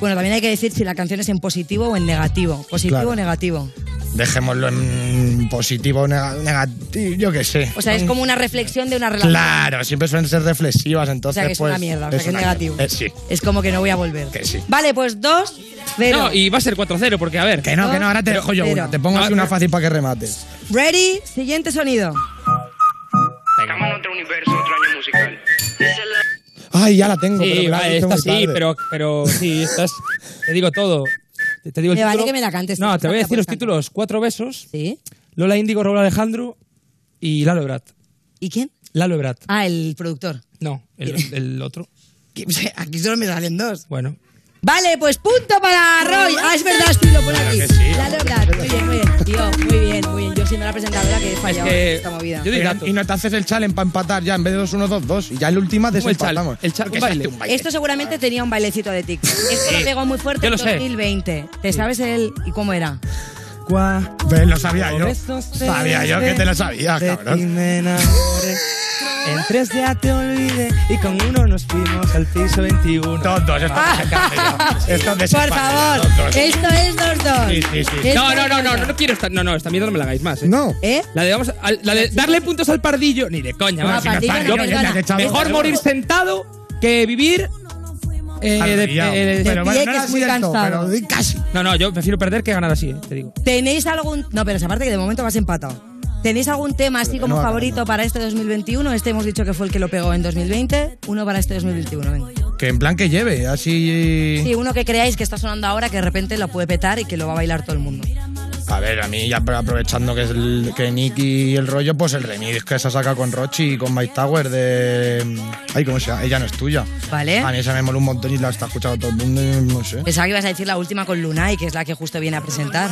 bueno, también hay que decir si la canción es en positivo o en negativo. Positivo Claro. o negativo. Dejémoslo en positivo o nega- negativo, yo qué sé. O sea, es como una reflexión de una relación. Claro, siempre suelen ser reflexivas, O entonces sea, que es pues, una mierda, o sea, que es negativo. Eh, sí, Es como que no voy a volver. que sí. Vale, pues dos, cero. No, y va a ser 4-0, porque a ver. Que no, que no, ahora te dejo yo Cero. una. Te pongo así una pero- fácil para que remates. Ready, siguiente sonido. Estamos en otro universo, otro año musical. Ay, ya la tengo. Sí, pero vale, esta sí, pero, pero sí, estás. Te digo todo. Te, te digo el Me vale que me la cantes, No, te voy a decir los títulos: Cuatro besos, ¿Sí? Lola Índigo, Raúl Alejandro y Lalo Ebrat. ¿Y quién? Lalo Ebrat. Ah, el productor. No, el, el otro. Aquí solo me salen dos. Bueno. Vale, pues punto para Roy. Ah, es verdad, sí, lo pone aquí. que sí. La verdad, muy bien, muy bien. Tío, muy bien, muy bien. Yo siendo la presentadora que he fallado que en esta movida. yo digo- Pero- y no te haces el challenge para empatar ya en vez de 2-1, 2-2. Y ya en la última ¿Cómo el chal- desempatamos. el chal- un baile? hace un baile. Esto seguramente tenía un bailecito de TikTok. Esto lo pegó muy fuerte Yo en lo sé. 2020. ¿Te sabes el y cómo era? Ves, lo sabía yo. Sabía yo que te lo ti cabrón. En tres ya te olvidé y con uno nos fuimos al piso 21. Dos, dos, esto Ah. ya. Esto Por desempate, favor, esto es dos dos. Sí, sí, sí. No, no, es no, no, no, no quiero estar. No, no, esta mierda no me la hagáis más. ¿eh? No. ¿Eh? La de, vamos, a- la de darle puntos al pardillo, ni de coña. Mejor morir sentado que vivir. Eh, de- Arrodillado. eh, Pero pie, que no es muy cierto, cansado. pero casi. no, no, yo prefiero perder que ganar así, eh, te digo. ¿Tenéis algún.? No, pero es aparte que de momento vas empatado. ¿Tenéis algún tema así como no favorito para este 2021? Este hemos dicho que fue el que lo pegó en 2020. Uno para este 2021, venga. que en plan que lleve, así... Sí, uno que creáis que está sonando ahora, que de repente lo puede petar y que lo va a bailar todo el mundo. A ver, a mí ya aprovechando que es el, que Nicky y el rollo, pues el remix que se saca con Rochi y con Mike Tower de... Ay, ¿cómo se llama? Ella no es tuya. Vale. A mí esa me mola un montón y la está escuchando todo el mundo y no sé. Pensaba que ibas a decir la última con Lunay, que es la que justo viene a presentar.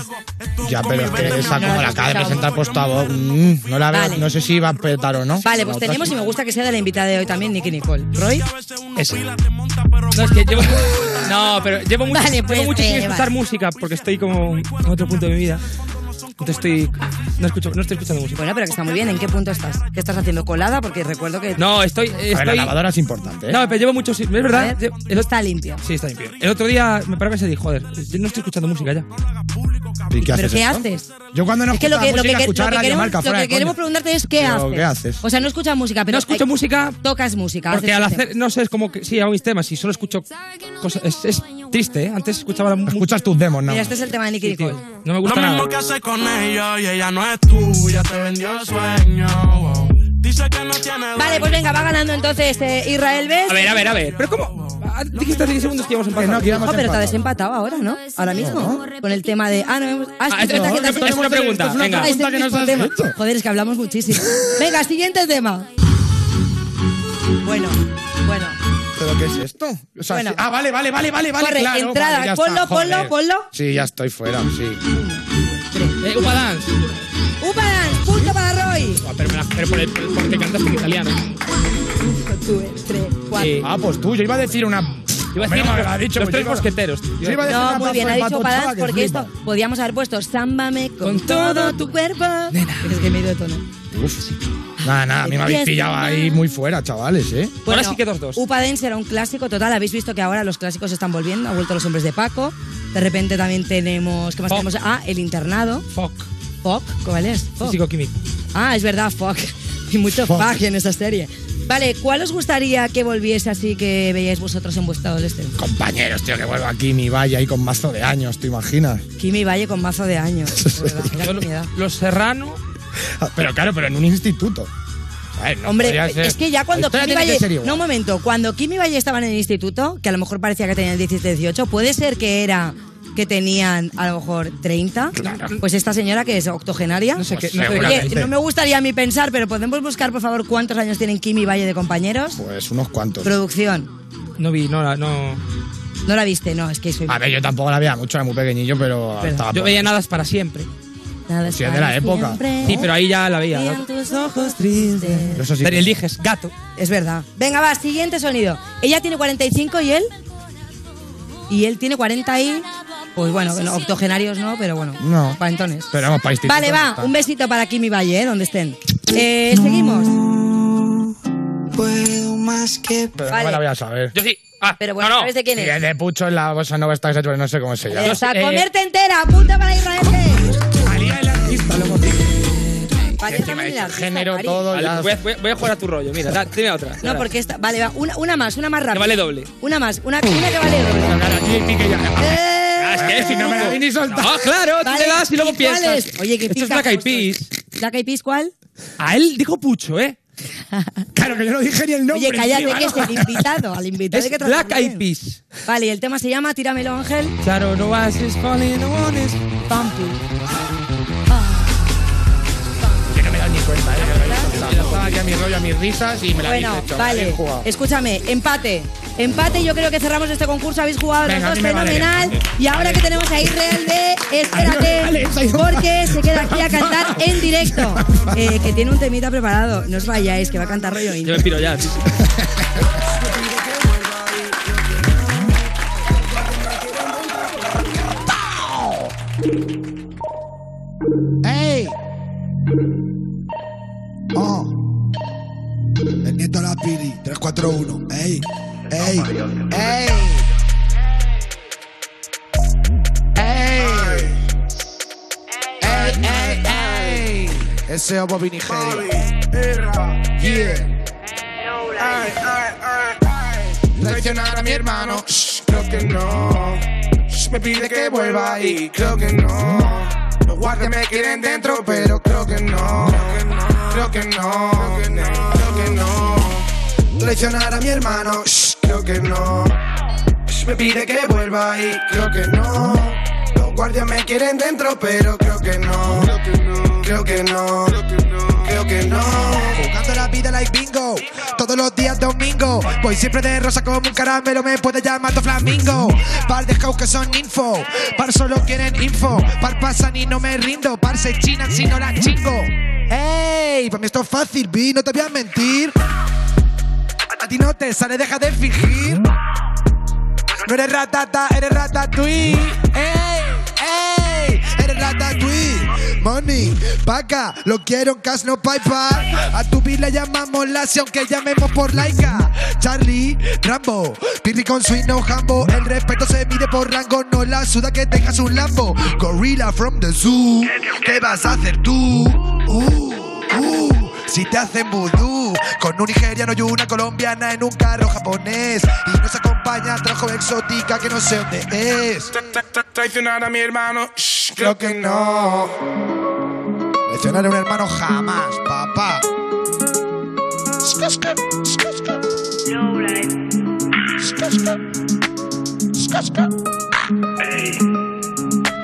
Ya, pero es que esa No como la acaba de presentar pues mm, no la veo, Vale. no sé si va a petar o no. Vale, pues tenemos sí. y me gusta que sea de la invitada de hoy también, Nicky Nicole. ¿Roy? Esa. No, es que llevo. No, pero llevo mucho, Vale, llevo pues, mucho sin eh, escuchar vale. música porque estoy como en otro punto de mi vida. Entonces estoy. No, escucho, no estoy escuchando música. Bueno, pero que está muy bien. ¿En qué punto estás? ¿Qué estás haciendo? ¿Colada? Porque recuerdo que... No, estoy. A ver, la lavadora es importante, ¿eh? no, pero llevo mucho. ¿Es verdad? El otro- Está limpio. Sí, está limpio. El otro día me paré y dije, joder, yo no estoy escuchando música ya. ¿Y qué ¿Pero haces qué eso? haces? Yo cuando no Es que lo que, escuchaba lo que, música, lo que Radio queremos, Marca, lo fuera que queremos preguntarte es ¿qué Pero, haces? ¿qué haces? O sea, no escuchas música, pero... No escucho música Tocas música. porque al hacer. No sé, es como que. Sí, hago mis temas y solo escucho cosas. Es, es triste, ¿eh? Antes escuchaba la música. Escuchas tus demos, ¿no? Mira, este es el tema de Nicky Nicole. No me gusta Lo nada. mismo que hace con ella y ella no es tuya, te vendió el sueño. Dice que no tiene Vale, pues venga, va ganando entonces eh, Israel Best. A ver, a ver, a ver. Pero ¿cómo? Ah, Dijiste hace 10 segundos que íbamos a empatar. no, que íbamos Ojo, pero te ha empatados. desempatado ahora, ¿no? Ahora mismo. Con el tema de. Ah, no, hemos. Ah, Ah, es, no, que es una pregunta, esto es una venga. Ah, es el pregunta que nos has tema. hecho. Joder, es que hablamos muchísimo. Venga, siguiente tema. Bueno, bueno. ¿Pero qué es esto? O sea, Bueno. sí- ah, vale, vale, vale, vale, vale, Corre, claro, entrada. vale, ya está, ponlo, ponlo, joder. ponlo. Sí, ya estoy fuera, sí. Eh, Upa Dance. Upa Dance, punto para Roy. Ah, pero, me la- pero por el, porque te cantas en italiano. Tú, tres, cuatro. Sí. Ah, pues tú, yo iba a decir una... Iba a Hombre, decir no me lo ha dicho, los pues tres iba- mosqueteros. Yo iba a decir No, muy bien, ha dicho Upa Dance porque esto podíamos haber puesto Sámbame con todo tu cuerpo. Es que me he ido de tono. Uf. Nada, nada, a mí me habéis pillado ahí muy fuera, chavales, ¿eh? Ahora sí que dos, dos. Upa Dance era un clásico total. Habéis visto que ahora los clásicos están volviendo. Ha vuelto los hombres de Paco. De repente también tenemos. ¿Qué más Foc. tenemos? Ah, el internado. Fuck. Foc. ¿Cuál es? Foc. Físico químico. Ah, es verdad, Foc. Y mucho Foc. fuck en esta serie. Vale, ¿cuál os gustaría que volviese así que veíais vosotros en vuestra adolescencia? Compañeros, tío, que vuelva aquí mi valle ahí con mazo de años, ¿te imaginas? Kimi Valle con mazo de años. de verdad, Yo. Los Serrano. Pero claro, pero en un instituto. A ver, no Hombre, ser- es que ya cuando Kimi Valle. No, un momento. Cuando Kimi Valle estaba en el instituto, que a lo mejor parecía que tenían 17, 18, puede ser que era que tenían a lo mejor 30. Pues esta señora que es octogenaria. No sé qué. Pues No sé habláis. no me gustaría a mí pensar, pero podemos buscar, por favor, cuántos años tienen Kimi Valle de compañeros. Pues unos cuantos. Producción. No vi, no, la- no. No la viste, no, es que soy. A ver, yo tampoco la veía mucho, era muy pequeñillo, pero Pero- Yo veía nada para siempre. Nada Sí, es de la época. siempre. Sí, pero ahí ya la veía. Brillan tus ojos tristes. Eso sí. Pero el dijes, gato. Es verdad. Venga, va, siguiente sonido. Ella tiene 45 y él. Y él tiene 40 y. Pues bueno, no, octogenarios no, pero bueno. No. Cuarentones. Pero vamos, para instituto. Vale, va, está. un besito para Kimi Valle, ¿eh? donde estén. Eh, seguimos. Puedo más que Pero Vale. no me la voy a saber. Yo sí. Ah, Pero bueno, no, no. ¿sabes de quién Y es? el de Pucho en la nova está pero no sé cómo se llama. Está, eh, comerte entera, punta para Israel. El el artista, género, todo, Vale, ya. voy, a, voy a- voy a jugar a tu rollo. Mira, da- dime otra. No, porque esta. Vale, va, una, una más, una más rápida. Que vale doble. Una más, una, una que vale doble. Claro, aquí el pique ya. Eh, Ah, es que es si no me la vi ni soltar. No, claro, tú Vale, le das y luego ¿y cuál piensas. es? Oye, qué Esto es pica Black Eyed. Peas. ¿Black Eyed Peas cuál? A él dijo Pucho, ¿eh? Claro, que yo no dije ni el nombre. Oye, cállate encima, que ¿no? es el invitado. Al invitado Es que tratarlo Black Eyed bien. Peas. Vale, y el tema se llama Tíramelo, Ángel. Claro, no vas is falling on is Pampu. Aquí a mi rollo, a mis risas y me la Bueno, habéis hecho. vale. Escúchame, empate. Empate, yo creo que cerramos este concurso. Habéis jugado Venga, los dos vale. fenomenal. Y ahora que tenemos a Israel de Espérate, Vale, porque se queda aquí a cantar en directo. Eh, que tiene un temita preparado. No os vayáis, que va a cantar rollo Yo me piro ya. sí, sí. ¡Ey! ¡Ey! ¡Ey! ¡Ey, ey, ey! Ese es Bobby Nigeria. Yeah. Traicionar a mi hermano, shh, creo que no. Shh, me pide que vuelva y creo que no. Los guardias me quieren dentro, pero creo que no. Creo que no, creo que no. Traicionar a mi hermano, shh, creo que no. Me pide que vuelva y creo que no. Los guardias me quieren dentro, pero creo que no. Creo que no. Creo que no. Jugando la vida like bingo, todos los días domingo. Voy siempre de rosa como un caramelo, me puede llamar tu flamingo. Par de house que son info, par solo quieren info. Par pasan y no me rindo, par se chinan si no la chingo. ¡Ey! Para mí esto es fácil, Vi, no te voy a mentir. A ti no te sale, deja de fingir. No eres ratata, eres ratatouille. ¡Ey! ¡Ey! Eres ratatouille. Money, paca, lo quiero en cash, no PayPal. A tu vida le llamamos Lassie, aunque llamemos por laica. Charlie, Rambo, Pirri con swing, no jambo. El respeto se mide por rango, no la suda que tengas un lambo. Gorilla from the zoo, ¿qué vas a hacer tú? Uh, uh, si te hacen vudú Con un nigeriano y una colombiana en un carro japonés. Y nos acompaña trajo exótica que no sé dónde es. Traicionar a mi hermano, shh, creo que no. Traicionar a un hermano jamás, papá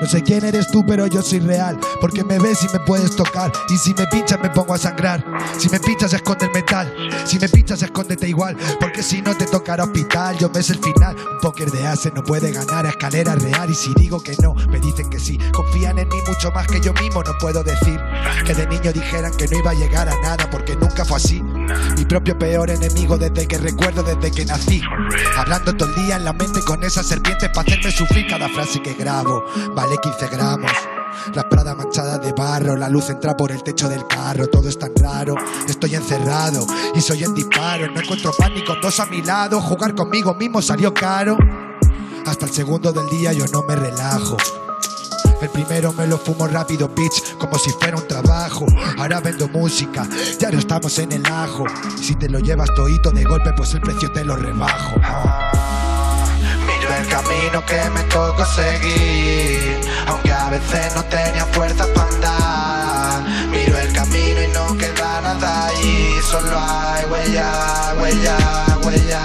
No sé quién eres tú, pero yo soy real. Porque me ves y me puedes tocar. Y si me pinchas, me pongo a sangrar. Si me pinchas, esconde el metal. Si me pinchas, escóndete igual. Porque si no te tocará hospital, yo ves el final. Un póker de ases no puede ganar a escalera real. Y si digo que no, me dicen que sí. Confían en mí mucho más que yo mismo, no puedo decir. Que de niño dijeran que no iba a llegar a nada, porque nunca fue así. Mi propio peor enemigo desde que recuerdo, desde que nací. Hablando todo el día en la mente con esas serpientes para hacerme sufrir cada frase que grabo. Vale 15 gramos. La prada manchada de barro, la luz entra por el techo del carro, todo es tan raro. Estoy encerrado y soy en disparo, no encuentro pan ni con dos a mi lado. Jugar conmigo mismo salió caro. Hasta el segundo del día yo no me relajo. El primero me lo fumo rápido, bitch, como si fuera un trabajo. Ahora vendo música, ya no estamos en el ajo. Si te lo llevas todito de golpe, pues el precio te lo rebajo. Miro el camino que me tocó seguir, a veces no tenía fuerza para andar. Miro el camino y no queda nada ahí, solo hay huella, huella, huella.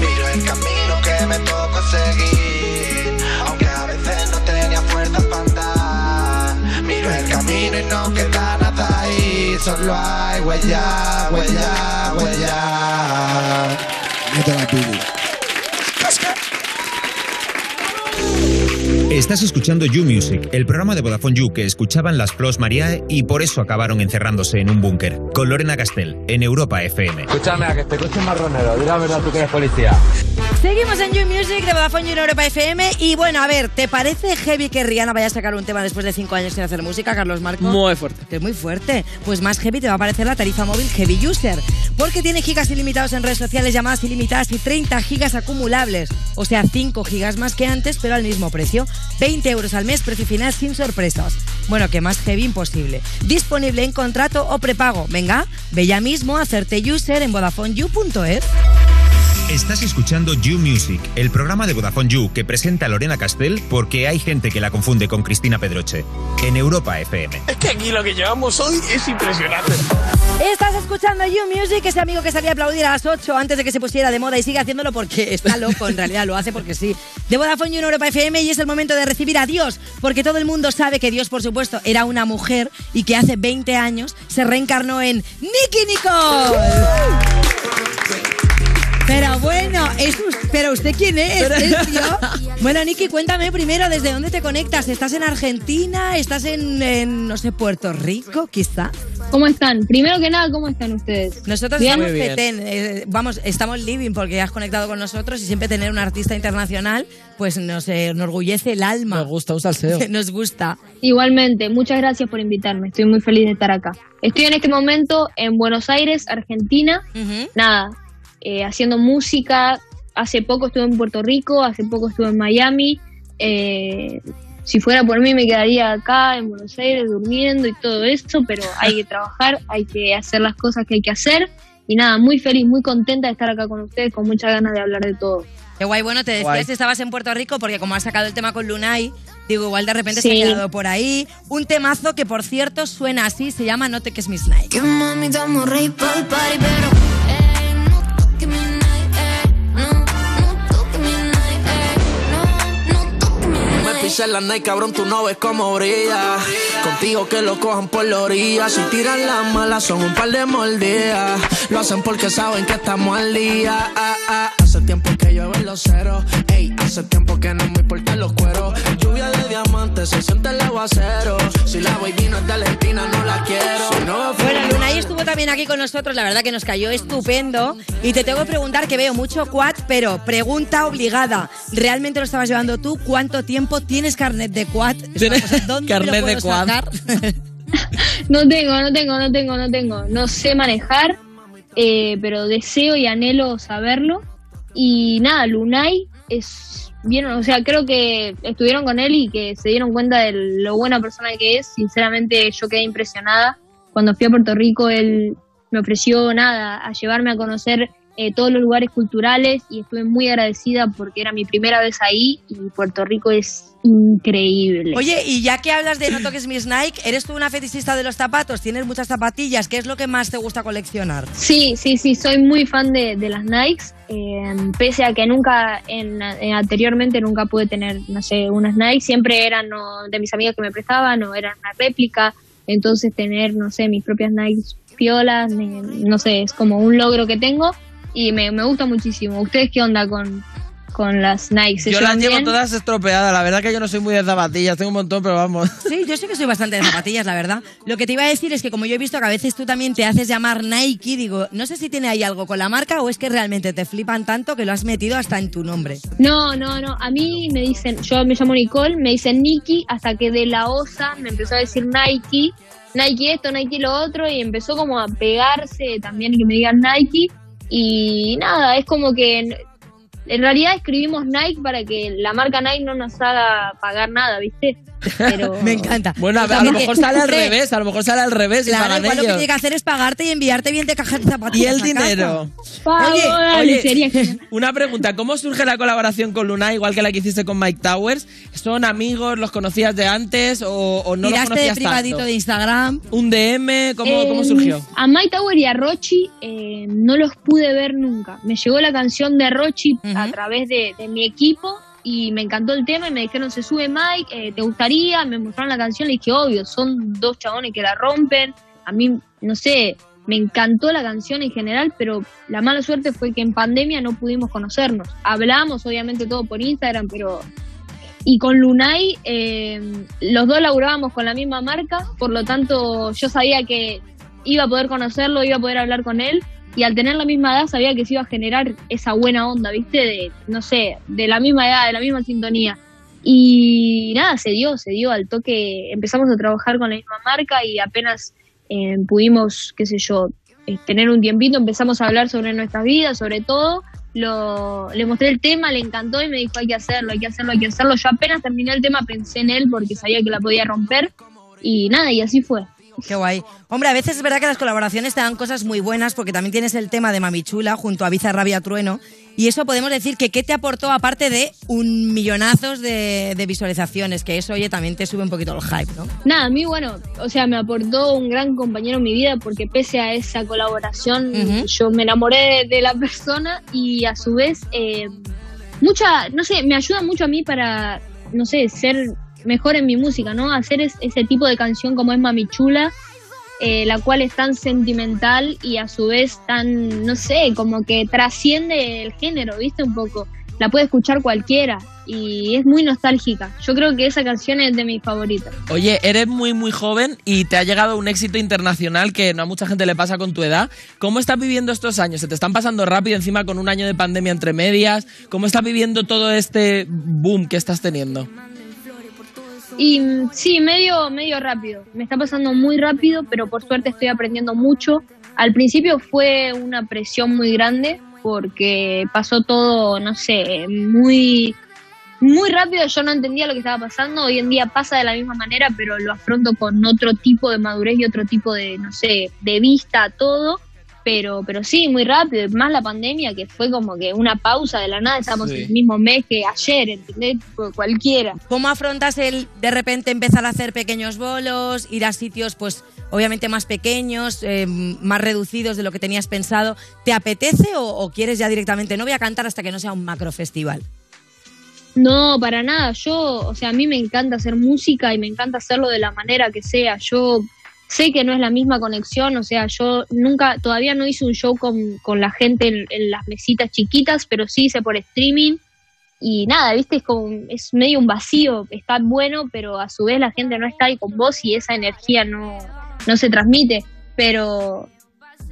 Miro el camino que me tocó seguir, aunque a veces no tenía fuerza para andar. Miro el camino y no queda nada ahí, solo hay huella, huella, huella. Estás escuchando You Music, el programa de Vodafone You que escuchaban las Flos Mariae y por eso acabaron encerrándose en un búnker. Con Lorena Castell, en Europa FM. Escúchame, a que este coche es marronero. Dile la verdad tú que eres policía. Seguimos en You Music de Vodafone You en Europa FM. Y bueno, a ver, ¿te parece heavy que Rihanna vaya a sacar un tema después de 5 años sin hacer música, Carlos Marco? Muy fuerte. Que es muy fuerte. Pues más heavy te va a parecer la tarifa móvil Heavy User. Porque tiene gigas ilimitados en redes sociales, llamadas ilimitadas y 30 gigas acumulables. O sea, 5 gigas más que antes, pero al mismo precio. 20 euros al mes, precio final sin sorpresas. Bueno, que más heavy imposible. Disponible en contrato o prepago. Venga, ve ya mismo a hacerte user en VodafoneYou.es. Estás escuchando You Music, el programa de Vodafone You que presenta a Lorena Castell porque hay gente que la confunde con Cristina Pedroche. En Europa FM. Es que aquí lo que llevamos hoy es impresionante. Estás escuchando You Music, ese amigo que sabía aplaudir a las 8 antes de que se pusiera de moda y sigue haciéndolo porque está loco, en realidad lo hace porque sí. De Vodafone You en Europa FM y es el momento de recibir a Dios, porque todo el mundo sabe que Dios, por supuesto, era una mujer y que hace 20 años se reencarnó en Nicky Nicole. Pero bueno, es pero usted quién es, ¿Es yo? Bueno, Nicky, cuéntame primero desde dónde te conectas. ¿Estás en Argentina? ¿Estás en, en, no sé, Puerto Rico, quizá? ¿Cómo están? Primero que nada, ¿cómo están ustedes? Nosotros Bien. estamos petén, eh, vamos, estamos living porque has conectado con nosotros y siempre tener un artista internacional, pues nos eh, enorgullece el alma. Nos gusta un salseo. nos gusta. Igualmente, muchas gracias por invitarme. Estoy muy feliz de estar acá. Estoy en este momento en Buenos Aires, Argentina. Nada, eh, haciendo música. Hace poco estuve en Puerto Rico, hace poco estuve en Miami. Eh, si fuera por mí me quedaría acá en Buenos Aires durmiendo y todo eso, pero hay que trabajar, hay que hacer las cosas que hay que hacer. Y nada, muy feliz, muy contenta de estar acá con ustedes, con muchas ganas de hablar de todo. Qué guay, bueno, te decía Guay. si estabas en Puerto Rico porque como has sacado el tema con Lunay, digo, igual de repente Sí. se ha quedado por ahí. Un temazo que, por cierto, suena así, se llama No te que es mis night. Que mami dice la Nike, cabrón, tú no ves cómo brilla. Contigo que lo cojan por la orilla. Si tiran las malas son un par de mordidas. Lo hacen porque saben que estamos al día. Ah, ah. Hace tiempo que yo los ceros. Ey, hace tiempo que no me importan los cueros. Lluvia de diamantes, se siente el aguacero. Si la baby no es de Valentina, no la quiero. Si no, Bueno, Lunay estuvo también aquí con nosotros, la verdad que nos cayó estupendo. Y te tengo que preguntar, que veo mucho quad, pero pregunta obligada. ¿Realmente lo estabas llevando tú? ¿Cuánto tiempo tienes carnet de quad? Es una cosa, ¿Dónde me lo carnet de quad? sacar? No tengo, no tengo, no tengo, no tengo. No sé manejar, eh, pero deseo y anhelo saberlo. Y nada, Lunay es bien, o sea, creo que estuvieron con él y que se dieron cuenta de lo buena persona que es. Sinceramente, yo quedé impresionada. Cuando fui a Puerto Rico, él me ofreció nada, a llevarme a conocer eh, todos los lugares culturales y estuve muy agradecida porque era mi primera vez ahí y Puerto Rico es increíble. Oye, y ya que hablas de No toques mis Nike, ¿eres tú una fetichista de los zapatos? ¿Tienes muchas zapatillas? ¿Qué es lo que más te gusta coleccionar? Sí, sí, sí, soy muy fan de, de las Nikes, eh, pese a que nunca, en, en- anteriormente nunca pude tener, no sé, unas Nike, siempre eran o de mis amigas que me prestaban o eran una réplica, entonces tener, no sé, mis propias Nikes piolas, me- no sé, es como un logro que tengo y me, me gusta muchísimo. ¿Ustedes qué onda con, con las Nikes? ¿Se Yo las llevo bien? todas estropeadas. La verdad que yo no soy muy de zapatillas. Tengo un montón, pero vamos. Sí, yo sé que soy bastante de zapatillas, la verdad. Lo que te iba a decir es que como yo he visto que a veces tú también te haces llamar Nike, digo, no sé si tiene ahí algo con la marca o es que realmente te flipan tanto que lo has metido hasta en tu nombre. No, no, no. A mí me dicen, yo me llamo Nicole, me dicen Nikki, hasta que de la OSA me empezó a decir Nike, Nike esto, Nike lo otro, y empezó como a pegarse también que me digan Nike. Y nada, es como que en, realidad escribimos Nike para que la marca Nike no nos haga pagar nada, ¿viste? Pero Me encanta. Bueno, a, a lo mejor sale al revés. A lo mejor sale al revés. y Claro, igual lo que tiene que hacer es pagarte y enviarte bien de cajas de Y zapatillas. el a casa. dinero. Oye, Oye, una pregunta. ¿Cómo surge la colaboración con Luna, igual que la que hiciste con Mike Towers? ¿Son amigos? ¿Los conocías de antes o, o no los de conocías privadito tanto? de Instagram. ¿Un DM? ¿Cómo, cómo Eh, surgió? A My Tower y a Rochi eh, no los pude ver nunca. Me llegó la canción de Rochi a través de, de mi equipo y me encantó el tema y me dijeron, se sube Mike, eh, ¿te gustaría? Me mostraron la canción, le dije, obvio, son dos chabones que la rompen. A mí, no sé, me encantó la canción en general, pero la mala suerte fue que en pandemia no pudimos conocernos. Hablamos, obviamente, todo por Instagram, pero y con Lunay, eh, los dos laburábamos con la misma marca, por lo tanto yo sabía que iba a poder conocerlo, iba a poder hablar con él, y al tener la misma edad sabía que se iba a generar esa buena onda, ¿viste? De, no sé, de la misma edad, de la misma sintonía. Y nada, se dio, se dio al toque, empezamos a trabajar con la misma marca y apenas eh, pudimos, qué sé yo, eh, tener un tiempito, empezamos a hablar sobre nuestras vidas, sobre todo, lo, le mostré el tema, le encantó y me dijo hay que hacerlo, hay que hacerlo, hay que hacerlo. Yo apenas terminé el tema pensé en él porque sabía que la podía romper y nada, y así fue. Qué guay. Hombre, a veces es verdad que las colaboraciones te dan cosas muy buenas porque también tienes el tema de Mamichula junto a Biza Rabia Trueno. Y eso podemos decir que ¿qué te aportó aparte de un millonazos de, de visualizaciones? Que eso, oye, también te sube un poquito el hype, ¿no? Nada, a mí, bueno, o sea, me aportó un gran compañero en mi vida porque pese a esa colaboración, yo me enamoré de, de la persona y a su vez, eh, mucha, no sé, me ayuda mucho a mí para, no sé, ser mejor en mi música, ¿no? Hacer es- ese tipo de canción como es Mami Chula, eh, la cual es tan sentimental y a su vez tan, no sé, como que trasciende el género, ¿viste? Un poco. La puede escuchar cualquiera y es muy nostálgica. Yo creo que esa canción es de mis favoritas. Oye, eres muy, muy joven y te ha llegado un éxito internacional que no a mucha gente le pasa con tu edad. ¿Cómo estás viviendo estos años? ¿Se te están pasando rápido encima con un año de pandemia entre medias? ¿Cómo estás viviendo todo este boom que estás teniendo? Y sí, medio, medio rápido. Me está pasando muy rápido, pero por suerte estoy aprendiendo mucho. Al principio fue una presión muy grande porque pasó todo, no sé, muy, muy rápido. Yo no entendía lo que estaba pasando. Hoy en día pasa de la misma manera, pero lo afronto con otro tipo de madurez y otro tipo de, no sé, de vista a todo. Pero, pero sí, muy rápido. Más la pandemia, que fue como que una pausa de la nada. Estamos Sí. en el mismo mes que ayer, ¿entendés? Cualquiera. ¿Cómo afrontas el de repente empezar a hacer pequeños bolos, ir a sitios pues obviamente más pequeños, eh, más reducidos de lo que tenías pensado? ¿Te apetece o, o quieres ya directamente no voy a cantar hasta que no sea un macro festival? No, para nada. Yo, o sea, a mí me encanta hacer música y me encanta hacerlo de la manera que sea. Yo sé que no es la misma conexión, o sea, yo nunca, todavía no hice un show con, con la gente en, las mesitas chiquitas, pero sí hice por streaming. Y nada, viste, es como, es medio un vacío, está bueno, pero a su vez la gente no está ahí con vos y esa energía no, no se transmite. Pero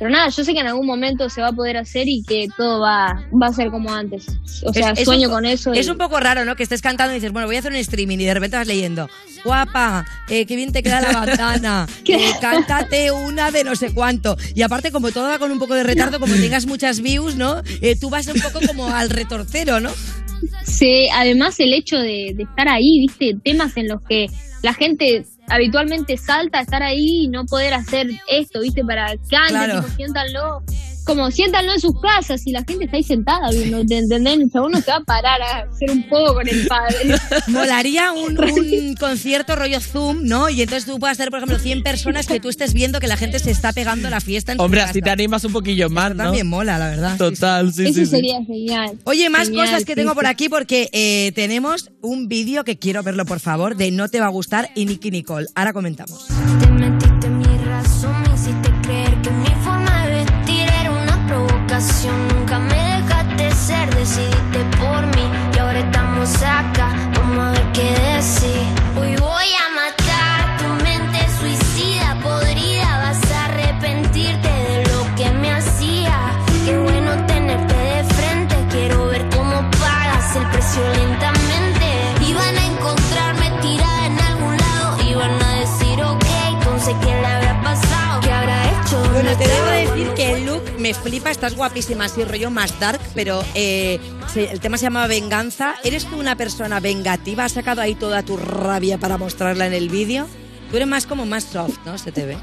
pero nada, yo sé que en algún momento se va a poder hacer y que todo va, va a ser como antes. O sea, Es- es sueño un- con eso. Es un poco raro, ¿no? Que estés cantando y dices, bueno, voy a hacer un streaming y de repente vas leyendo, guapa, eh, qué bien te queda la bandana, eh, cántate una de no sé cuánto. Y aparte, como todo va con un poco de retardo, como tengas muchas views, ¿no? Eh, tú vas un poco como al retorcero, ¿no? Sí, además el hecho de, de estar ahí, viste, temas en los que la gente habitualmente salta a estar ahí y no poder hacer esto, viste, para que anden, Claro. Como siéntanlo en sus casas y la gente está ahí sentada viendo, ¿te entendés? El chabón no se va a parar a hacer un poco con el padre. Molaría un, un concierto rollo Zoom, ¿no? Y entonces tú puedas hacer, por ejemplo, 100 personas que tú estés viendo que la gente se está pegando la fiesta en tu Hombre, casa. así te animas un poquillo más, ¿no? También mola, la verdad. Total, sí, Eso sí, sí. sería genial. Oye, más Genial, cosas que sí, tengo sí. por aquí porque eh, tenemos un vídeo que quiero verlo, por favor, de No te va a gustar y Nicky Nicole. Ahora comentamos. Nunca me dejaste ser, decidiste por mí. Y ahora estamos acá, vamos a ver qué decir. Me flipa, estás guapísima, así rollo más dark, pero eh, el tema se llama Venganza. ¿Eres tú una persona vengativa? ¿Has sacado ahí toda tu rabia para mostrarla en el vídeo? Tú eres más como más soft, ¿no? Se te ve.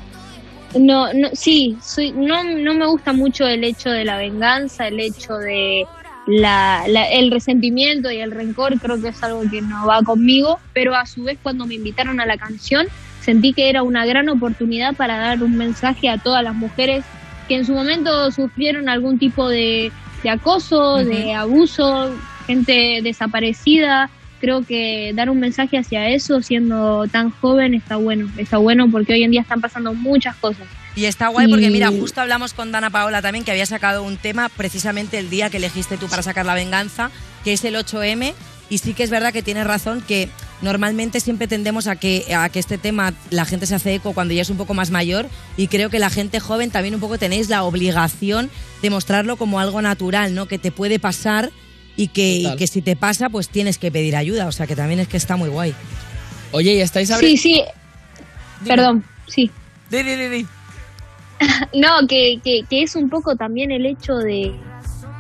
No, no, sí, no, no me gusta mucho el hecho de la venganza, el hecho de la- el resentimiento y el rencor, creo que es algo que no va conmigo, pero a su vez cuando me invitaron a la canción sentí que era una gran oportunidad para dar un mensaje a todas las mujeres que en su momento sufrieron algún tipo de, de acoso, de abuso, gente desaparecida. Creo que dar un mensaje hacia eso siendo tan joven está bueno, está bueno porque hoy en día están pasando muchas cosas. Y está guay porque, mira, justo hablamos con Dana Paola también, que había sacado un tema precisamente el día que elegiste tú para sacar la venganza, que es el 8M. Y sí que es verdad que tienes razón que normalmente siempre tendemos a que, a que este tema la gente se hace eco cuando ya es un poco más mayor y creo que la gente joven también un poco tenéis la obligación de mostrarlo como algo natural, ¿no? Que te puede pasar y que, y que si te pasa pues tienes que pedir ayuda. O sea que también es que está muy guay. Oye, ¿y estáis Sí, abriendo? sí. Perdón, sí. Di, di, di, di. No, que, que, que es un poco también el hecho de,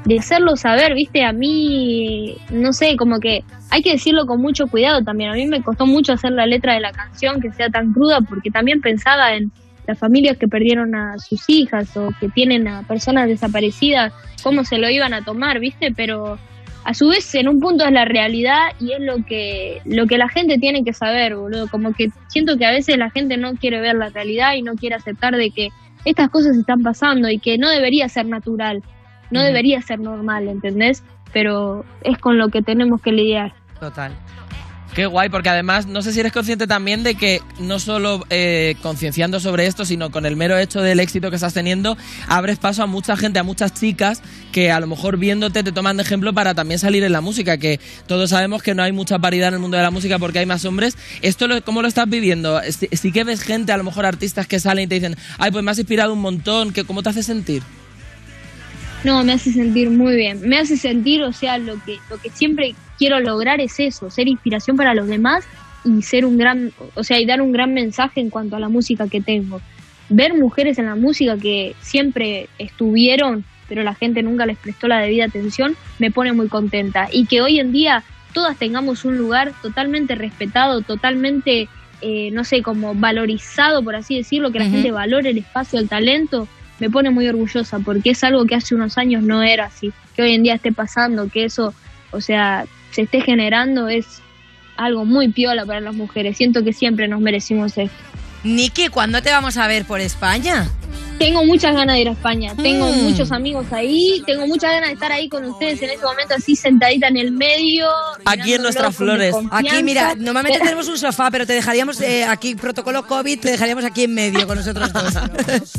de hacerlo saber, viste, a mí, no sé, como que hay que decirlo con mucho cuidado también. A mí me costó mucho hacer la letra de la canción que sea tan cruda porque también pensaba en las familias que perdieron a sus hijas o que tienen a personas desaparecidas, cómo se lo iban a tomar, viste, pero a su vez en un punto es la realidad y es lo que lo que la gente tiene que saber, boludo, como que siento que a veces la gente no quiere ver la realidad y no quiere aceptar de que estas cosas están pasando y que no debería ser natural, no debería ser normal, ¿entendés? Pero es con lo que tenemos que lidiar. Total. Qué guay, porque además no sé si eres consciente también de que no solo eh, concienciando sobre esto, sino con el mero hecho del éxito que estás teniendo, abres paso a mucha gente, a muchas chicas que a lo mejor viéndote te toman de ejemplo para también salir en la música, que todos sabemos que no hay mucha paridad en el mundo de la música porque hay más hombres. ¿Esto lo- cómo lo estás viviendo? Sí, sí que ves gente, a lo mejor artistas que salen y te dicen, ay, pues me has inspirado un montón, ¿cómo te hace sentir? No, me hace sentir muy bien. Me hace sentir, o sea, lo que, lo que siempre quiero lograr es eso, ser inspiración para los demás y ser un gran, o sea, y dar un gran mensaje en cuanto a la música que tengo. Ver mujeres en la música que siempre estuvieron, pero la gente nunca les prestó la debida atención, me pone muy contenta. Y que hoy en día todas tengamos un lugar totalmente respetado, totalmente, eh, no sé, como valorizado, por así decirlo, que la gente valore el espacio, el talento, me pone muy orgullosa porque es algo que hace unos años no era así. Que hoy en día esté pasando, que eso, o sea, se esté generando es algo muy piola para las mujeres. Siento que siempre nos merecimos esto. Niki, ¿cuándo te vamos a ver por España? Tengo muchas ganas de ir a España, tengo Mm. muchos amigos ahí, tengo muchas ganas de estar ahí con ustedes en este momento así sentadita en el medio. Aquí en nuestras flores. Aquí, mira, normalmente tenemos un sofá, pero te dejaríamos eh, aquí, protocolo COVID, te dejaríamos aquí en medio con nosotros dos.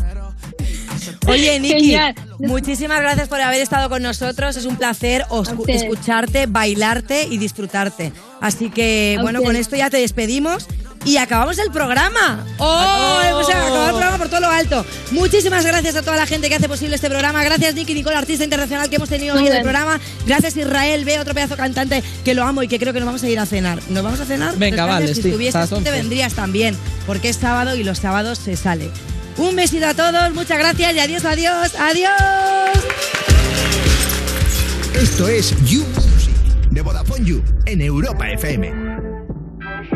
Oye, Niki, muchísimas gracias por haber estado con nosotros. Es un placer escucharte, bailarte y disfrutarte. Así que, A bueno, con esto ya te despedimos. Y acabamos el programa. ¡Oh! Hemos acabado el programa por todo lo alto. Muchísimas gracias a toda la gente que hace posible este programa. Gracias, Nicky Nicole, artista internacional que hemos tenido hoy en el Muy programa. Gracias, Israel B, otro pedazo cantante que lo amo y que creo que nos vamos a ir a cenar. ¿Nos vamos a cenar? Venga, vale, Si sí, estuvieses, te 11. vendrías también, porque es sábado y los sábados se sale. Un besito a todos, muchas gracias y adiós, adiós, adiós. Esto es You Music de Vodafone You en Europa FM.